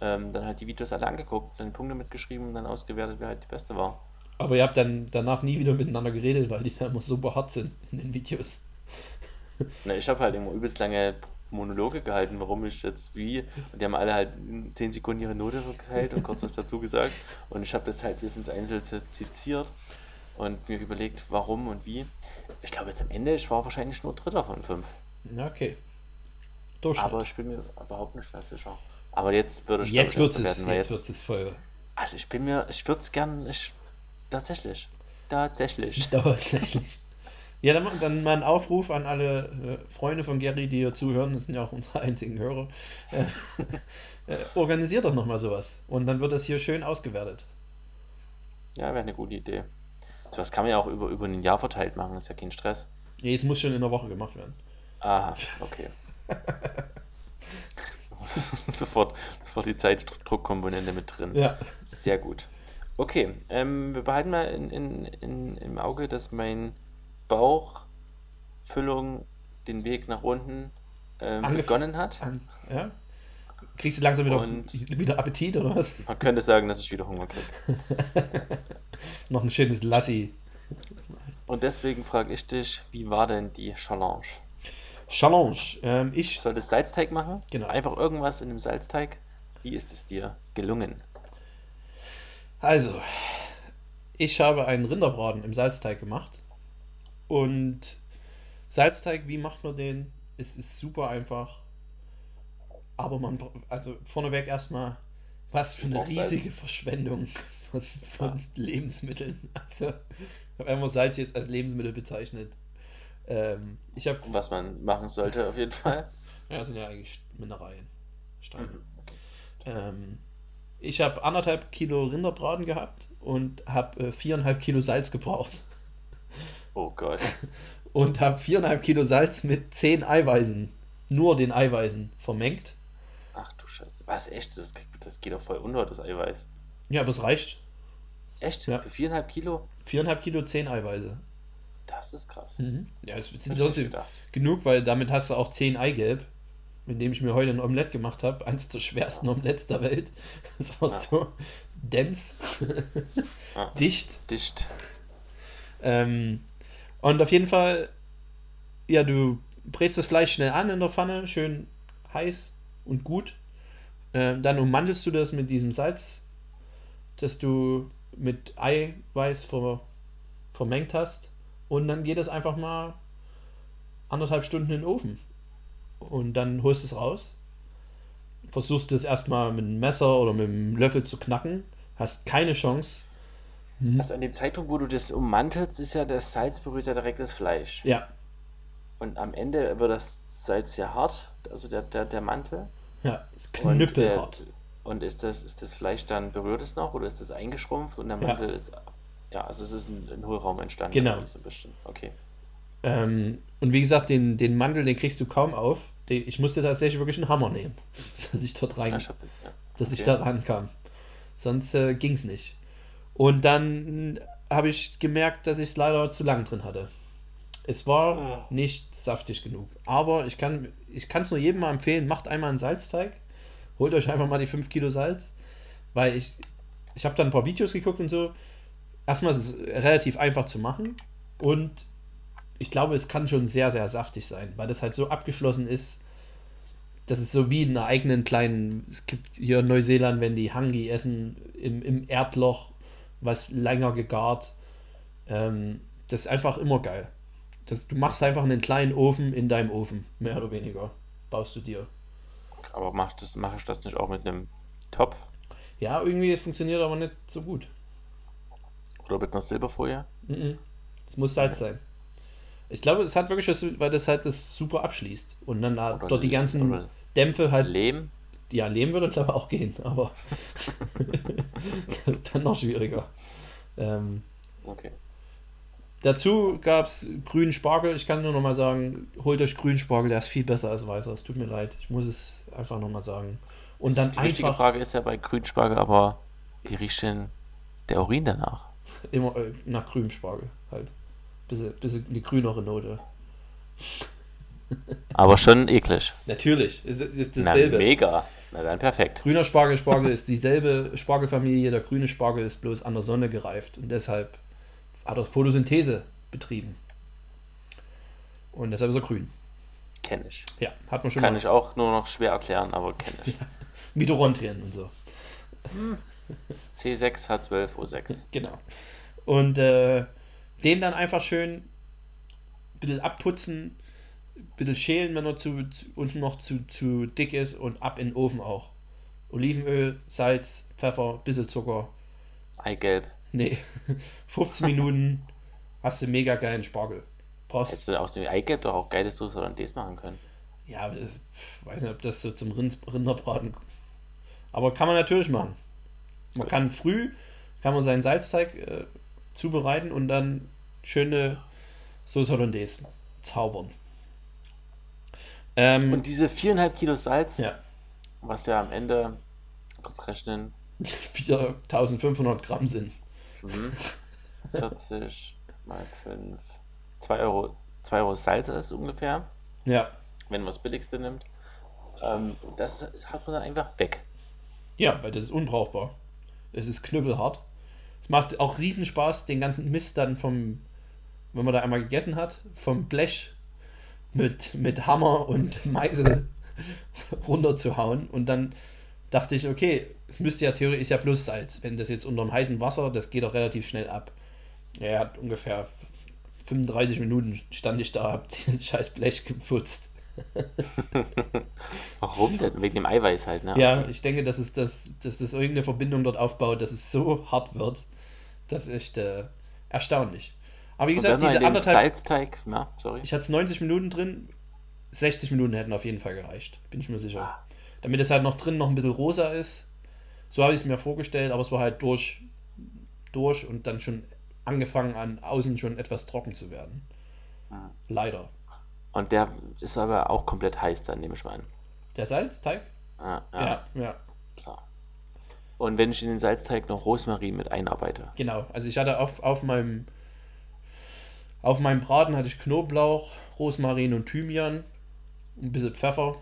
ähm, dann halt die Videos alle angeguckt, dann Punkte mitgeschrieben und dann ausgewertet, wer halt die beste war. Aber ihr habt dann danach nie wieder miteinander geredet, weil die da immer so behaart sind in den Videos. Na, ich habe halt immer übelst lange Monologe gehalten, warum ich jetzt wie. Und die haben alle halt in 10 Sekunden ihre Note geteilt und kurz was dazu gesagt. Und ich habe das halt bis ins Einzelne seziert und mir überlegt, warum und wie. Ich glaube, jetzt am Ende, ich war wahrscheinlich nur Dritter von fünf. Okay. Durchschnitt. Aber ich bin mir überhaupt nicht mehr sicher. Aber jetzt würde ich jetzt wird es, werden, weil jetzt wird es voll. Also ich bin mir, ich würde es gern, ich, tatsächlich, tatsächlich. Tatsächlich. Ja, dann, dann mal ein Aufruf an alle äh, Freunde von Gary, die hier zuhören, das sind ja auch unsere einzigen Hörer. Äh, äh, organisiert doch nochmal sowas. Und dann wird das hier schön ausgewertet. Ja, wäre eine gute Idee. Sowas kann man ja auch über, über ein Jahr verteilt machen, ist ja kein Stress. Nee, es muss schon in der Woche gemacht werden. Aha, okay. sofort, sofort die Zeitdruckkomponente mit drin. Ja. Sehr gut. Okay, ähm, wir behalten mal in, in, in, im Auge, dass mein Bauchfüllung den Weg nach unten ähm, Angef- begonnen hat. An, ja? Kriegst du langsam wieder, wieder Appetit oder was? Man könnte sagen, dass ich wieder Hunger kriege. Noch ein schönes Lassi. Und deswegen frage ich dich, wie war denn die Challenge? Challenge. Ähm, ich sollte Salzteig machen? Genau. Einfach irgendwas in dem Salzteig. Wie ist es dir gelungen? Also, ich habe einen Rinderbraten im Salzteig gemacht. Und Salzteig, wie macht man den? Es ist super einfach. Aber man, also vorneweg erstmal, was für eine riesige Verschwendung von, von Lebensmitteln. Also, ich habe einfach Salz jetzt als Lebensmittel bezeichnet. Ähm, ich habe, Was man machen sollte, auf jeden Fall. ja, das sind ja eigentlich Mineralien. Steine. Mhm. Ähm, ich habe anderthalb Kilo Rinderbraten gehabt und habe äh, viereinhalb Kilo Salz gebraucht. Oh Gott. Und habe viereinhalb Kilo Salz mit zehn Eiweißen, nur den Eiweißen, vermengt. Ach du Scheiße. Was, echt? Das, das geht doch voll unter, das Eiweiß. Ja, aber es reicht. Echt? Ja. Für viereinhalb Kilo? Viereinhalb Kilo, zehn Eiweiße. Das ist krass. Ja, es sind gedacht. genug, weil damit hast du auch zehn Eigelb, mit dem ich mir heute ein Omelett gemacht habe. Eins der schwersten Omelettes der Welt. Das war Ja. so dense, Ja. dicht. Dicht. Ähm, und auf jeden Fall, ja, du brätst das Fleisch schnell an in der Pfanne, schön heiß und gut. Ähm, dann ummantelst du das mit diesem Salz, das du mit Eiweiß ver, vermengt hast. Und dann geht das einfach mal anderthalb Stunden in den Ofen. Und dann holst du es raus. Versuchst es erstmal mit einem Messer oder mit einem Löffel zu knacken. Hast keine Chance. Also an dem Zeitpunkt, wo du das ummantelst, ist ja das Salz berührt ja direkt das Fleisch. Ja, Und am Ende wird das Salz sehr hart, also der, der, der Mantel. ja, ist Und, knüppelhart. äh, und ist das, ist das Fleisch dann, berührt es noch oder ist das eingeschrumpft und der Ja. Mantel ist. Ja, also es ist ein, ein Hohlraum entstanden. Genau. So ein bisschen. Okay. Ähm, und wie gesagt, den, den Mandel, den kriegst du kaum auf. die, ich musste tatsächlich wirklich einen Hammer nehmen, dass ich dort rein, Ja, ich hab, ja. dass ich okay. da rankam. Sonst äh, ging es nicht. Und dann habe ich gemerkt, dass ich es leider zu lang drin hatte. Es war nicht saftig genug. Aber ich kann ich es nur jedem mal empfehlen, macht einmal einen Salzteig. Holt euch einfach mal die 5 Kilo Salz. Weil ich, ich habe dann ein paar Videos geguckt und so. Erstmal ist es relativ einfach zu machen. Und ich glaube, es kann schon sehr, sehr saftig sein, weil das halt so abgeschlossen ist. Das ist so wie in einer eigenen kleinen. Es gibt hier in Neuseeland, wenn die Hangi essen, im, im Erdloch, was länger gegart. Ähm, das ist einfach immer geil. Das, du machst einfach einen kleinen Ofen in deinem Ofen, mehr oder weniger. Baust du dir. Aber mach das, mache ich das nicht auch mit einem Topf Ja, irgendwie funktioniert aber nicht so gut. Oder mit einer Silberfolie? Mhm. Es muss Salz sein. Ich glaube, es hat wirklich was, weil das halt das super abschließt. Und dann Oder dort die ganzen Dämpfe halt. Lehm? Ja, Lehm würde glaube ich auch gehen, aber dann noch schwieriger. Ähm, Okay. dazu gab es grünen Spargel. Ich kann nur noch mal sagen, holt euch grünen Spargel, der ist viel besser als weißer. Es tut mir leid, ich muss es einfach noch mal sagen. Und dann die einfach Frage ist ja bei Grünspargel, aber wie riecht denn der Urin danach? Immer äh, nach grünem Spargel halt. Bisschen, bisschen die grünere Note. Aber schon eklig. Natürlich, ist, ist Na, dasselbe. mega. Na dann perfekt. Grüner Spargel, Spargel ist dieselbe Spargelfamilie. Der grüne Spargel ist bloß an der Sonne gereift und deshalb hat er Photosynthese betrieben. Und deshalb ist er grün. Kenne ich. Ja, hat man schon Kann mal. ich auch nur noch schwer erklären, aber kenne ich. Mitochondrien und so. C6, H12, O6. Genau. Und äh, den dann einfach schön ein bisschen abputzen, ein bisschen schälen, wenn er zu, zu, unten noch zu, zu dick ist und ab in den Ofen auch. Olivenöl, Salz, Pfeffer, ein bisschen Zucker. Eigelb. Nee, 15 Minuten hast du mega geilen Spargel. Brauchst, Hättest du auch dem Eigelb doch auch geile Soße Hollandaise machen können. ja, pf, weiß nicht, ob das so zum Rind, Rinderbraten. Aber kann man natürlich machen. Man kann früh, kann man seinen Salzteig äh, zubereiten und dann schöne Soße Hollandaise zaubern. Ähm, Und diese 4,5 Kilo Salz, ja, was ja am Ende, kurz rechnen, 4500 Gramm sind. mhm, 40 mal 5, 2 Euro, 2 Euro Salz ist ungefähr, Ja, wenn man das billigste nimmt. Ähm, das hat man dann einfach weg. Ja, weil das ist unbrauchbar. Es ist knüppelhart. Es macht auch riesen Spaß, den ganzen Mist dann vom, wenn man da einmal gegessen hat, vom Blech mit, mit Hammer und Meißel runterzuhauen. Und dann dachte ich, okay, es müsste ja theoretisch ist ja bloß Salz. Wenn das jetzt unter dem heißen Wasser, das geht doch relativ schnell ab. Er hat ungefähr 35 Minuten stand ich da, hab dieses scheiß Blech geputzt. Warum denn? Wegen dem Eiweiß halt, ne? Ja, ich denke, dass es das, dass das irgendeine Verbindung dort aufbaut, dass es so hart wird. Das ist echt äh, erstaunlich. Aber wie gesagt, diese anderthalb. Salzteig, na, sorry. Ich hatte es 90 Minuten drin, 60 Minuten hätten auf jeden Fall gereicht, bin ich mir sicher. Ah. Damit es halt noch drin noch ein bisschen rosa ist. So habe ich es mir vorgestellt, aber es war halt durch, durch und dann schon angefangen an außen schon etwas trocken zu werden. Ah. Leider. Und der ist aber auch komplett heiß, dann nehme ich mal an. Der Salzteig? Ja, ja, Ja, ja, klar. Und wenn ich in den Salzteig noch Rosmarin mit einarbeite. genau. Also ich hatte auf, auf meinem auf meinem Braten hatte ich Knoblauch, Rosmarin und Thymian, ein bisschen Pfeffer.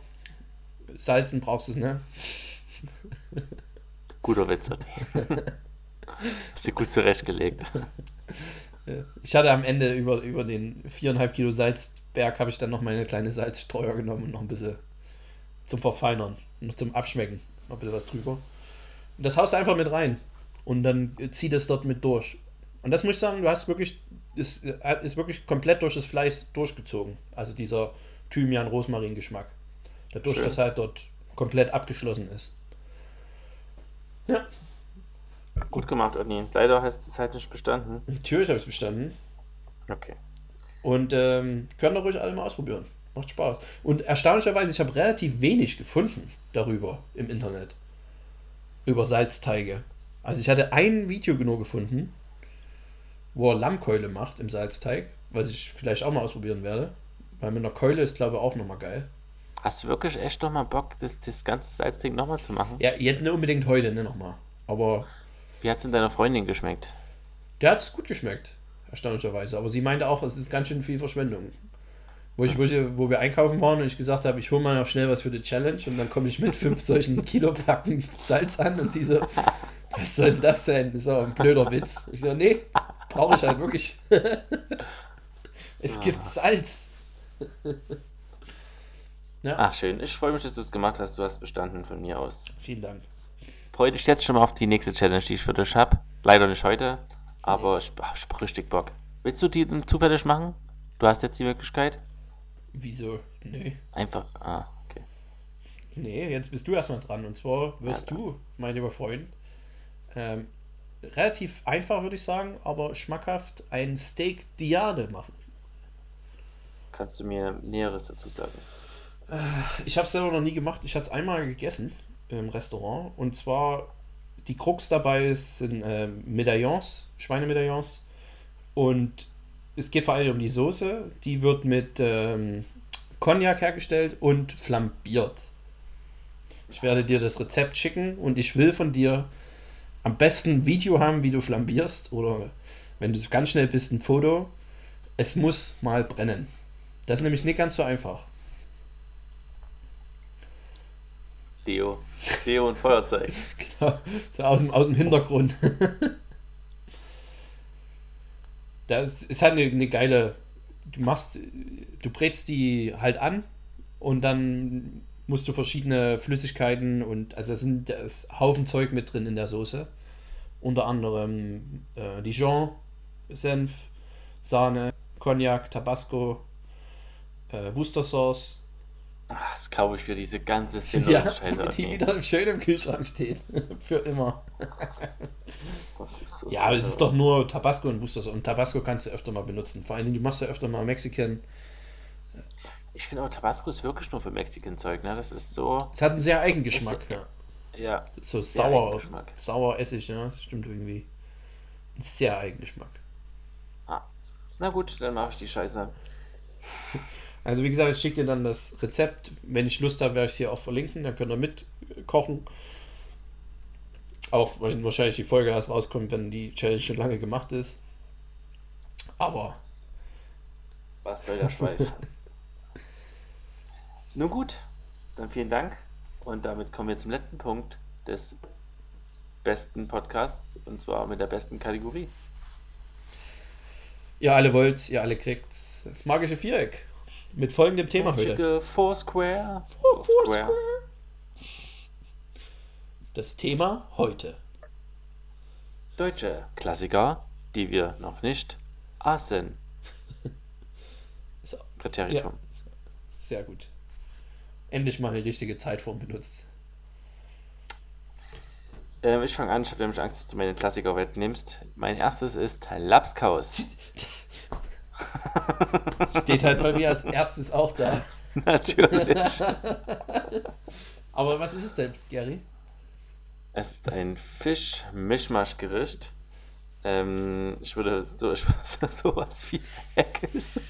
Salzen brauchst du es, ne? Guter Witz. Adi. Hast du gut zurechtgelegt. Ich hatte am Ende über, über den 4,5 Kilo Salzberg habe ich dann noch meine kleine Salzstreuer genommen und noch ein bisschen zum Verfeinern, noch zum Abschmecken, noch ein bisschen was drüber. Und das haust du einfach mit rein und dann zieht es dort mit durch. Und das muss ich sagen, du hast wirklich, ist, ist wirklich komplett durch das Fleisch durchgezogen. Also dieser Thymian-Rosmarin-Geschmack. Dadurch, Schön. dass halt dort komplett abgeschlossen ist. Ja, Gut gemacht, Odni. Leider hast du es halt nicht bestanden. natürlich habe ich es bestanden. Okay. Und ähm, könnt ihr ruhig alle mal ausprobieren. Macht Spaß. Und erstaunlicherweise, ich habe relativ wenig gefunden darüber im Internet. Über Salzteige. Also ich hatte ein Video nur gefunden, wo er Lammkeule macht im Salzteig, was ich vielleicht auch mal ausprobieren werde. Weil mit einer Keule ist, glaube ich, auch nochmal geil. Hast du wirklich echt nochmal Bock, das, das ganze Salzding nochmal zu machen? Ja, jetzt nicht unbedingt heute, ne, nochmal. Aber Wie hat es denn deiner Freundin geschmeckt? der hat es gut geschmeckt, erstaunlicherweise. Aber sie meinte auch, es ist ganz schön viel Verschwendung. Wo, ich, wo, ich, wo wir einkaufen waren und ich gesagt habe, ich hole mal noch schnell was für die Challenge und dann komme ich mit fünf solchen Kilopacken Salz an und sie so, was soll denn das sein? Das ist auch ein blöder Witz. Ich so, nee, brauche ich halt wirklich. es gibt Salz. ja, Ach, schön. Ich freue mich, dass du es gemacht hast. Du hast bestanden von mir aus. vielen Dank. Freue dich jetzt schon mal auf die nächste Challenge, die ich für dich habe. Leider nicht heute, aber ich, ach, ich hab richtig Bock. Willst du die denn zufällig machen? Du hast jetzt die Möglichkeit? Wieso? Nee. Einfach, ah, okay. Nee, jetzt bist du erstmal dran. Und zwar wirst Ja, du, mein lieber Freund, ähm, relativ einfach, würde ich sagen, aber schmackhaft ein Steak Diade machen. Kannst du mir Näheres dazu sagen? Ich habe es selber noch nie gemacht. Ich hatte es einmal gegessen im Restaurant. Und zwar, die Krux dabei ist, sind äh, Medaillons, Schweinemedaillons. Und es geht vor allem um die Soße. Die wird mit ähm, Cognac hergestellt und flambiert. Ich werde dir das Rezept schicken und ich will von dir am besten ein Video haben, wie du flambierst. Oder wenn du ganz schnell bist, ein Foto. Es muss mal brennen. Das ist nämlich nicht ganz so einfach. Deo. Deo und Feuerzeug. Genau, so aus dem, aus dem Hintergrund. das ist halt eine, eine geile. Du machst, du brätst die halt an und dann musst du verschiedene Flüssigkeiten und also da sind da ist Haufen Zeug mit drin in der Soße. Unter anderem äh, Dijon, Senf, Sahne, Cognac, Tabasco, äh, Worcestershauce. Ach, das kaufe ich für diese ganze Ja, Szene. Scheiße, die okay. wieder schön im Kühlschrank stehen. Für immer. Das ist so Ja, aber es ist doch nur Tabasco und Worcestershauce. Und Tabasco kannst du öfter mal benutzen. Vor allem, du machst ja öfter mal Mexican. Ich finde auch Tabasco ist wirklich nur für Mexican-Zeug, ne? Das ist so. Es hat einen sehr eigenen Geschmack. Ja. Ja. So sauer. Sauer Essig, ja. Das stimmt irgendwie. Ein sehr eigenen Geschmack. Ah. Na gut, dann mache ich die Scheiße. Also, wie gesagt, ich schicke dir dann das Rezept. Wenn ich Lust habe, werde ich es hier auch verlinken. Dann könnt ihr mitkochen. Auch weil wahrscheinlich die Folge erst rauskommt, wenn die Challenge schon lange gemacht ist. Aber Was soll der Schweiß? Nun gut, dann vielen Dank. Und damit kommen wir zum letzten Punkt des besten Podcasts. Und zwar mit der besten Kategorie. ihr alle wollt's, ihr alle kriegt's. Das magische Viereck. Mit folgendem Thema heute. Schicke Foursquare. Foursquare. Das Thema heute. Deutsche Klassiker, die wir noch nicht aßen. Präteritum. sehr gut. Endlich mal eine richtige Zeitform benutzt. Ähm, ich fange an, ich habe nämlich Angst, dass du meine Klassiker wegnimmst. Mein erstes ist Lapskaus. Steht halt bei mir als erstes auch da. Natürlich. Aber was ist es denn, Gary? Es ist ein Fisch-Mischmasch-Gericht. Ähm, ich würde so ich würde sowas wie Haggis.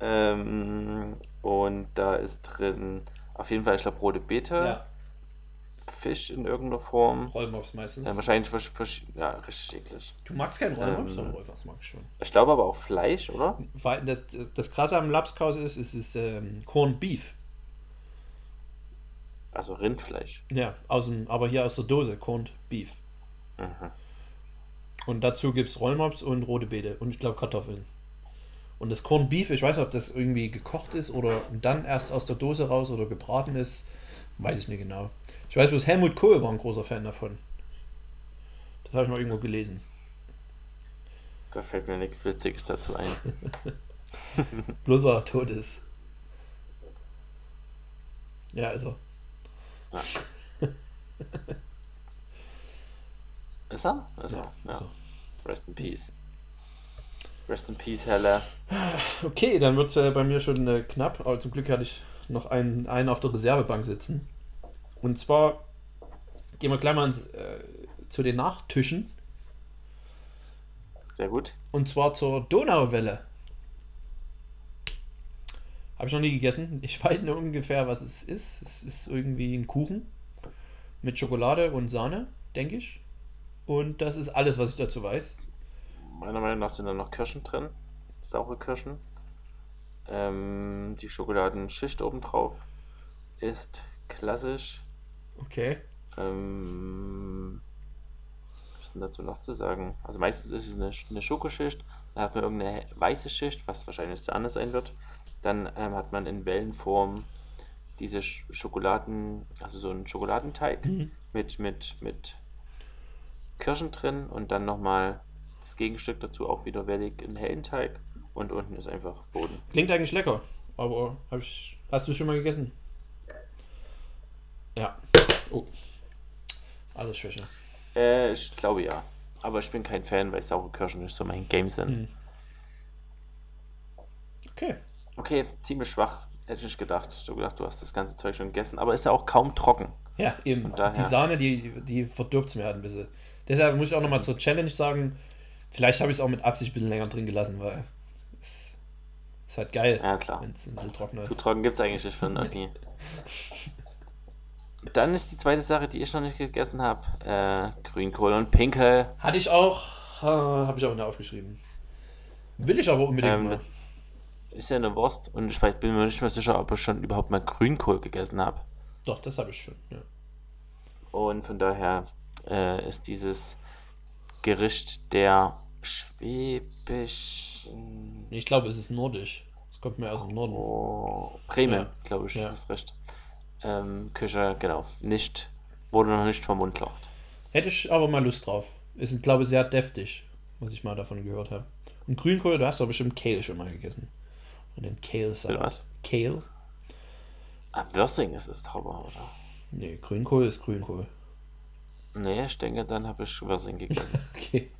ähm, und da ist drin auf jeden Fall, ich glaube, rote Beete, Ja, Fisch in irgendeiner Form. Rollmops meistens. Äh, wahrscheinlich versch- versch- ja, richtig eklig. Du magst keinen Rollmops, Ähm, oder Rollmops mag ich schon. Ich glaube aber auch Fleisch, oder? Weil Das, das Krasse am Lapskaus ist, es ist ähm, Corned Beef. Also Rindfleisch. Ja, aus dem, aber hier aus der Dose, Corned Beef. Mhm. Und dazu gibt es Rollmops und rote Beete und ich glaube Kartoffeln. Und das Corned Beef, ich weiß nicht, ob das irgendwie gekocht ist oder dann erst aus der Dose raus oder gebraten ist. Weiß ich nicht genau. Ich weiß bloß, Helmut Kohl war ein großer Fan davon. Das habe ich mal irgendwo gelesen. Da fällt mir nichts Witziges dazu ein. Bloß weil er tot ist. Ja, also. Ist er? Ist er? Ja. also. Rest in Peace. Rest in Peace, Helle. Okay, dann wird es äh, bei mir schon äh, knapp, aber zum Glück hatte ich noch einen, einen auf der Reservebank sitzen. Und zwar gehen wir gleich mal ins, äh, zu den Nachtischen. Sehr gut. Und zwar zur Donauwelle. Habe ich noch nie gegessen. Ich weiß nur ungefähr, was es ist. Es ist irgendwie ein Kuchen mit Schokolade und Sahne, denke ich. Und das ist alles, was ich dazu weiß. Meiner Meinung nach sind da noch Kirschen drin. Saure Kirschen. Ähm, die Schokoladenschicht obendrauf ist klassisch. Okay. Ähm, was gibt denn dazu noch zu sagen? Also meistens ist es eine, eine Schokoschicht, dann hat man irgendeine weiße Schicht, was wahrscheinlich Sahne sein wird. Dann ähm, hat man in Wellenform diese Sch Schokoladen, also so einen Schokoladenteig Mhm. mit, mit, mit Kirschen drin und dann nochmal das Gegenstück dazu auch wieder wellig in hellen Teig und unten ist einfach Boden. Klingt eigentlich lecker. Aber hab ich, hast du schon mal gegessen? Ja. Oh. Alles Schwäche. Äh, ich glaube ja. Aber ich bin kein Fan, weil saure Kirschen nicht so mein Game sind. Mhm. Okay. Okay, ziemlich schwach. Hätte ich nicht gedacht. Ich habe gedacht, du hast das ganze Zeug schon gegessen. Aber ist ja auch kaum trocken. Ja, eben. Die Sahne, die, die verdirbt es mir halt ein bisschen. Deshalb muss ich auch nochmal zur Challenge sagen, vielleicht habe ich es auch mit Absicht ein bisschen länger drin gelassen, weil ist halt geil, Ja, klar. wenn es ein bisschen trockener Zu ist. trocken gibt es eigentlich nicht für einen Ogni. Dann ist die zweite Sache, die ich noch nicht gegessen habe. Äh, Grünkohl und Pinkel. Hatte ich auch, äh, habe ich auch nicht aufgeschrieben. Will ich aber unbedingt Ähm, mal. Ist ja eine Wurst und ich weiß, bin mir nicht mehr sicher, ob ich schon überhaupt mal Grünkohl gegessen habe. Doch, das habe ich schon, ja. Und von daher äh, ist dieses Gericht der schwäbischen Ich glaube, es ist nordisch. Kommt mir aus dem Norden. oh, Bremen, Ja. glaube ich, Ja. hast recht. Ähm, Küche, genau, nicht, wurde noch nicht vermundlaucht. Hätte ich aber mal Lust drauf. Ist, glaube ich, sehr deftig, was ich mal davon gehört habe. Und Grünkohl, du hast doch bestimmt Kale schon mal gegessen. Und den Kale-Salat. Was? Kale? Ah, Würsing ist es doch aber, oder? Nee, Grünkohl ist Grünkohl. Nee, ich denke, dann habe ich Würsing gegessen. Okay.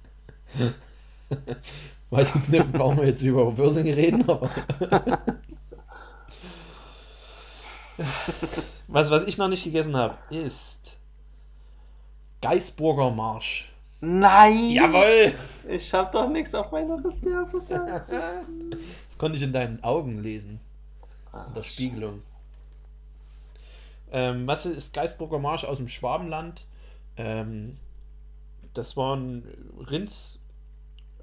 Weiß jetzt nicht, brauchen wir jetzt über Würsing reden, aber. was, was ich noch nicht gegessen habe, ist Geisburger Marsch. Nein! Jawohl! Ich habe doch nichts auf meiner Reserve. Das konnte ich in deinen Augen lesen. In der Spiegelung. Ähm, was ist Geisburger Marsch aus dem Schwabenland? Ähm, das waren Rinds,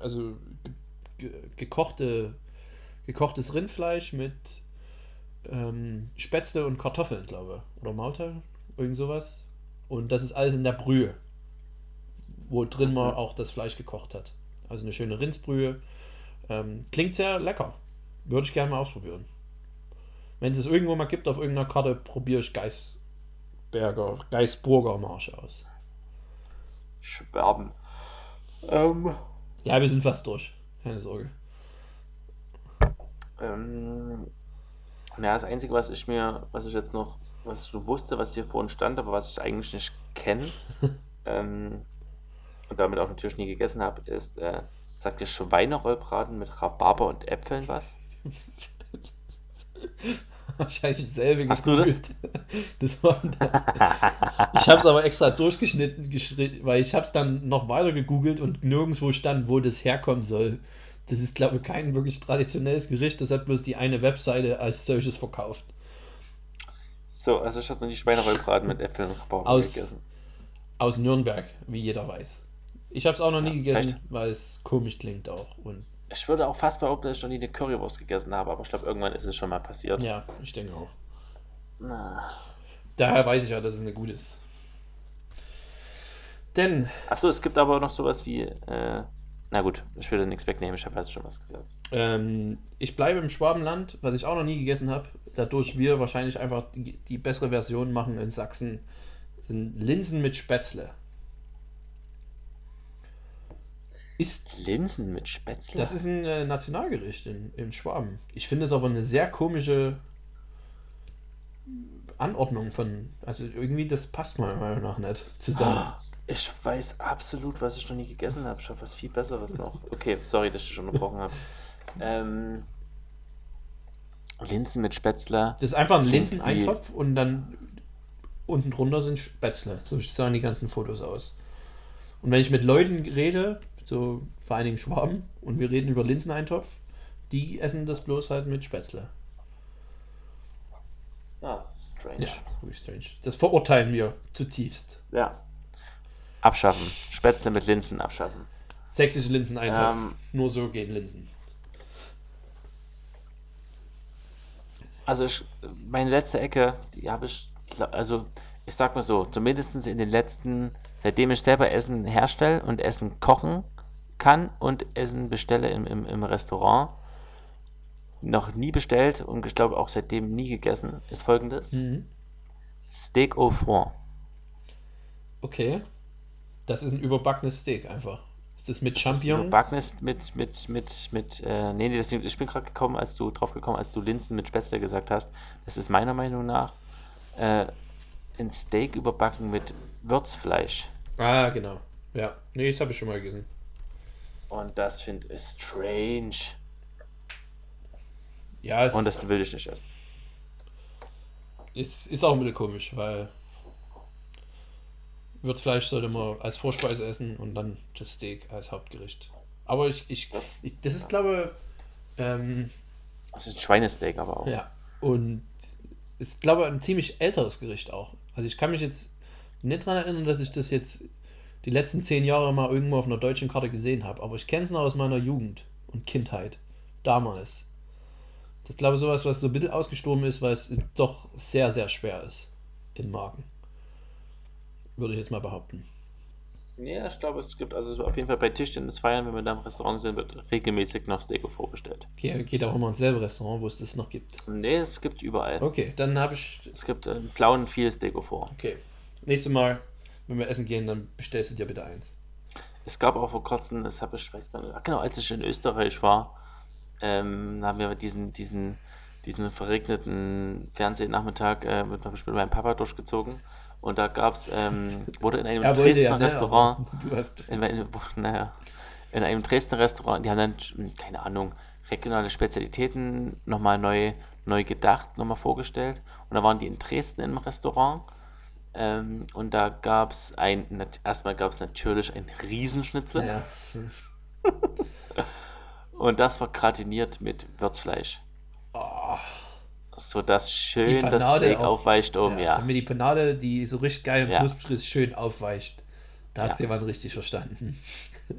also ge ge gekochte, gekochtes Rindfleisch mit ähm, Spätzle und Kartoffeln, glaube ich. Oder Maultaschen, irgend sowas. Und das ist alles in der Brühe, wo drin man auch das Fleisch gekocht hat. Also eine schöne Rindsbrühe. Ähm, klingt sehr lecker. Würde ich gerne mal ausprobieren. Wenn es es irgendwo mal gibt auf irgendeiner Karte, probiere ich Geisberger, Geisburger Marsch aus. Schwerben. Ähm, Ja, wir sind fast durch. Keine Sorge. ähm, ja, das Einzige, was ich mir, was ich jetzt noch, was ich nur wusste, was hier vorhin stand, aber was ich eigentlich nicht kenne, ähm, und damit auch natürlich nie gegessen habe, ist, äh, sagt dir Schweinerollbraten mit Rhabarber und Äpfeln was? Wahrscheinlich dasselbe Hast du das? das war ich habe es aber extra durchgeschnitten, weil ich habe es dann noch weiter gegoogelt und nirgendwo stand, wo das herkommen soll. Das ist, glaube ich, kein wirklich traditionelles Gericht. Das hat bloß die eine Webseite als solches verkauft. So, also ich habe noch nie Schweinerollbraten mit Äpfeln und Rhabarber Aus- gegessen. Aus Nürnberg, wie jeder weiß. Ich habe es auch noch nie Ja, gegessen, vielleicht- weil es komisch klingt auch. Und Ich würde auch fast behaupten, dass ich noch nie eine Currywurst gegessen habe, aber ich glaube, irgendwann ist es schon mal passiert. ja, ich denke auch. Na. Daher weiß ich ja, dass es eine gute ist. Denn Achso, es gibt aber noch sowas wie. Äh, na gut, ich will nichts wegnehmen, ich habe jetzt schon was gesagt. ähm, ich bleibe im Schwabenland, was ich auch noch nie gegessen habe. Dadurch wir wahrscheinlich einfach die, die bessere Version machen in Sachsen, sind Linsen mit Spätzle. Ist, Linsen mit Spätzle? das ist ein äh, Nationalgericht in, in Schwaben. Ich finde es aber eine sehr komische Anordnung von. Also irgendwie, das passt meiner Meinung nach nicht zusammen. Ich weiß absolut, was ich noch nie gegessen habe. Ich habe was viel Besseres noch. Okay, sorry, dass ich dich unterbrochen habe. Ähm, Linsen mit Spätzle. Das ist einfach ein Linseneintopf und dann unten drunter sind Spätzle. So sahen die ganzen Fotos aus. Und wenn ich mit Leuten rede, so vor allen Dingen Schwaben, und wir reden über Linseneintopf, die essen das bloß halt mit Spätzle. Ah, das ist strange. Ja, wirklich strange. Das verurteilen wir zutiefst. Ja. Abschaffen. Spätzle mit Linsen abschaffen. Sächsische Linseneintopf. Ähm. Nur so gehen Linsen. Also ich, meine letzte Ecke, die habe ich, also ich sag mal so, zumindest in den letzten, seitdem ich selber Essen herstelle und Essen kochen kann und Essen bestelle im, im, im Restaurant, noch nie bestellt und ich glaube auch seitdem nie gegessen, ist folgendes. Mhm. Steak au front. Okay. Das ist ein überbackenes Steak einfach. Ist das mit Das Champignon? überbacken ist mit, mit, mit, mit, äh, nee, nee, das, ich bin gerade gekommen, als du drauf gekommen, als du Linsen mit Spätzle gesagt hast. Das ist meiner Meinung nach äh, ein Steak überbacken mit Würzfleisch. Ah, genau. Ja. Nee, das habe ich schon mal gegessen. Und das finde ich strange. Ja, Und das will ich nicht essen. ist, ist auch ein bisschen komisch, weil Würzfleisch sollte man als Vorspeise essen und dann das Steak als Hauptgericht. Aber ich, ich, ich das ist, glaube ähm, Das ist ein Schweinesteak aber auch. Ja, und ist, glaube ich, ein ziemlich älteres Gericht auch. Also ich kann mich jetzt nicht daran erinnern, dass ich das jetzt die letzten zehn Jahre mal irgendwo auf einer deutschen Karte gesehen habe, aber ich kenne es noch aus meiner Jugend und Kindheit. Damals. Das ist, glaube ich, sowas, was so ein bisschen ausgestorben ist, weil es doch sehr, sehr schwer ist im Magen. Würde ich jetzt mal behaupten. Ja, ich glaube, es gibt also auf jeden Fall bei Tischtennis feiern, wenn wir da im Restaurant sind, wird regelmäßig noch Steak au front bestellt. Ge- Geht auch immer ins selbe Restaurant, wo es das noch gibt. Nee, es gibt überall. Okay, dann habe ich. Es gibt äh, in Plauen viel au front. Okay. Nächstes Mal, wenn wir essen gehen, dann bestellst du dir bitte eins. Es gab auch vor kurzem, das habe ich, weiß gar nicht, genau, als ich in Österreich war, ähm, haben wir diesen, diesen, diesen verregneten Fernsehnachmittag äh, mit, mit meinem Papa durchgezogen. Und da gab es, ähm, wurde in einem Er Dresdner ja, Restaurant, hast. in, in, naja, in einem Dresdner Restaurant, die haben dann, keine Ahnung, regionale Spezialitäten nochmal neu, neu gedacht, nochmal vorgestellt. Und da waren die in Dresden im Restaurant. Ähm, und da gab es ein, erstmal gab es natürlich ein Riesenschnitzel. Ja. Und das war gratiniert mit Würzfleisch. Oh, So dass schön das Steak auch. aufweicht oben, ja. ja. Damit die Panade, die so richtig geil und Ja. knusprig ist, schön aufweicht. Da hat Ja. es jemand richtig verstanden.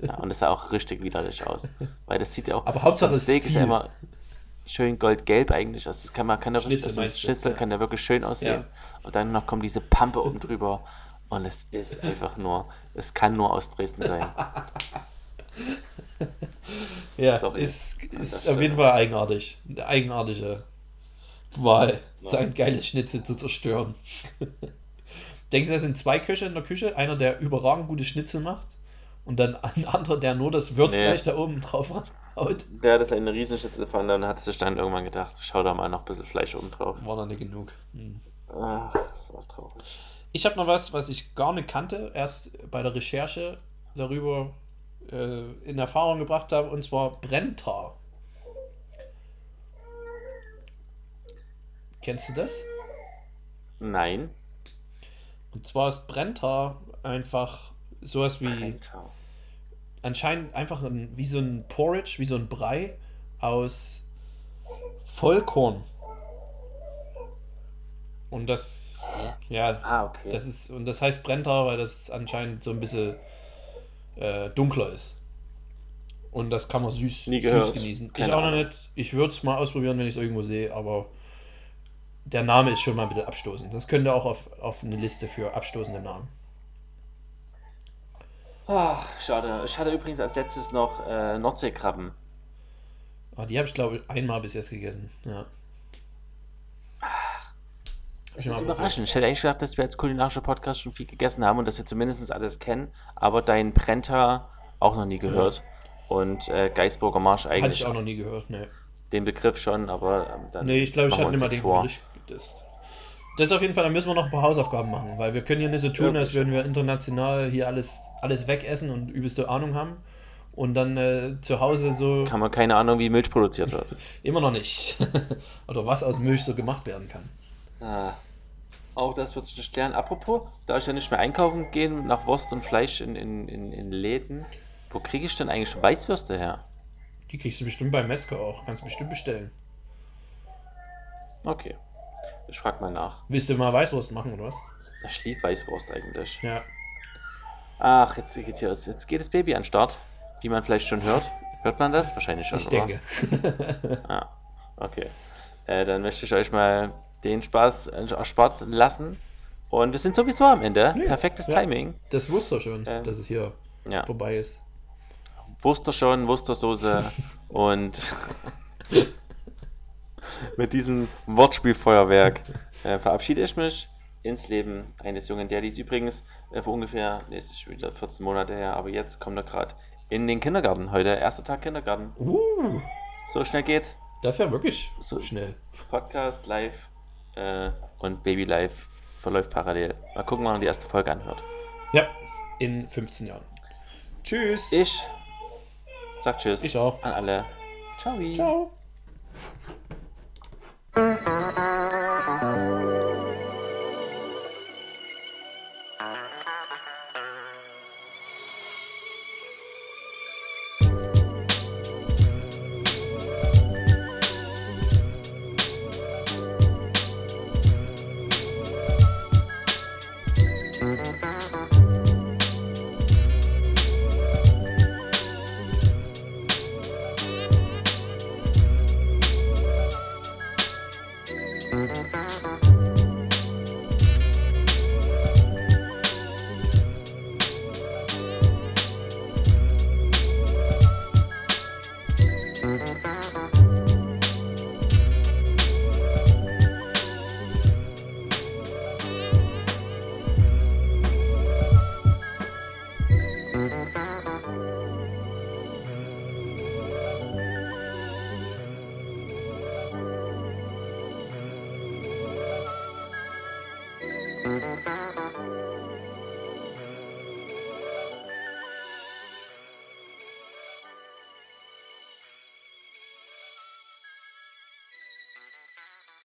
ja. Und das sah auch richtig widerlich aus. Weil das sieht ja auch. Aber Hauptsache das es Steak ist ja viel. immer schön goldgelb eigentlich. Also das kann man kann ja Schnitzel also das Schnitzel ja. kann ja wirklich schön aussehen. Und dann noch kommt diese Pampe oben drüber. Und es ist einfach nur, es kann nur aus Dresden sein. Ja, Sorry. ist, ist auf jeden. Fall eigenartig. Eine eigenartige Wahl, sein geiles Schnitzel zu zerstören. Denkst du, das sind zwei Köche in der Küche? Einer, der überragend gute Schnitzel macht und dann ein anderer, der nur das Würzfleisch Nee. da oben drauf haut? Der hat das eine Riesenschnitzel gefahren, dann hat sich dann irgendwann gedacht, schau da mal noch ein bisschen Fleisch oben drauf. War noch nicht genug. Hm. Ach, das war traurig. Ich habe noch was, was ich gar nicht kannte, erst bei der Recherche darüber äh, in Erfahrung gebracht habe, und zwar Brenntar. Kennst du das? Nein. Und zwar ist Brenntar einfach sowas wie Brenntar. anscheinend einfach ein, wie so ein Porridge, wie so ein Brei aus Vollkorn. Und das, Hä? ja, Ah, okay. das ist, und das heißt Brenntar, weil das anscheinend so ein bisschen äh, dunkler ist. Und das kann man süß, süß genießen. Keine ich auch noch nicht. Ich würde es mal ausprobieren, wenn ich es irgendwo sehe, aber der Name ist schon mal ein bisschen abstoßend. Das könnte auch auf, auf eine Liste für abstoßende Namen. Ach, schade. Ich hatte übrigens als letztes noch äh, Nordseekrabben. Ah, die habe ich, glaube ich, einmal bis jetzt gegessen. Ja. Das Ja, ist überraschend. Ich hätte eigentlich gedacht, dass wir als kulinarischer Podcast schon viel gegessen haben und dass wir zumindest alles kennen, aber dein Brenta auch noch nie gehört. Und äh, Geisburger Marsch Hatte eigentlich ich auch noch nie gehört. Nee, den Begriff schon, aber ähm, dann. nee ich glaube, ich hatte nicht mal den vor. Gericht. Das, das ist auf jeden Fall, da müssen wir noch ein paar Hausaufgaben machen, weil wir können ja nicht so tun, als würden wir international hier alles, alles wegessen und übelste Ahnung haben. Und dann äh, zu Hause so Kann man keine Ahnung, wie Milch produziert wird. immer noch nicht. Oder was aus Milch so gemacht werden kann. ah. Auch das wird sich lernen. Apropos, da ich ja nicht mehr einkaufen gehen nach Wurst und Fleisch in, in, in, in Läden, wo kriege ich denn eigentlich Weißwürste her? Die kriegst du bestimmt beim Metzger auch. Kannst du bestimmt bestellen. Okay. Ich frag mal nach. Willst du mal Weißwurst machen oder was? Ich liebe Weißwurst eigentlich. Ja. Ach, jetzt geht, hier, jetzt geht das Baby an den Start. Wie man vielleicht schon hört. Hört man das? Wahrscheinlich schon, Ich oder? denke. Ah, okay. Äh, dann möchte ich euch mal den Spaß äh, erspart lassen. Und wir sind sowieso am Ende. Ja, Perfektes ja. Timing. Das wusste er schon, Ähm, dass es hier Ja. vorbei ist. Wuster schon, Wustersoße und mit diesem Wortspielfeuerwerk äh, verabschiede ich mich ins Leben eines jungen Daddies. Übrigens, äh, vor ungefähr, nee, es ist schon wieder 14 Monate her, aber jetzt kommt er gerade in den Kindergarten. Heute, erster Tag Kindergarten. Uh, So schnell geht. das ist ja wirklich So- schnell. Podcast live äh, und Baby live verläuft parallel. Mal gucken, wann man die erste Folge anhört. Ja, in 15 Jahren. Tschüss. Ich sag Tschüss Ich auch. an alle. Ciao. Ciao. 嗯嗯嗯嗯嗯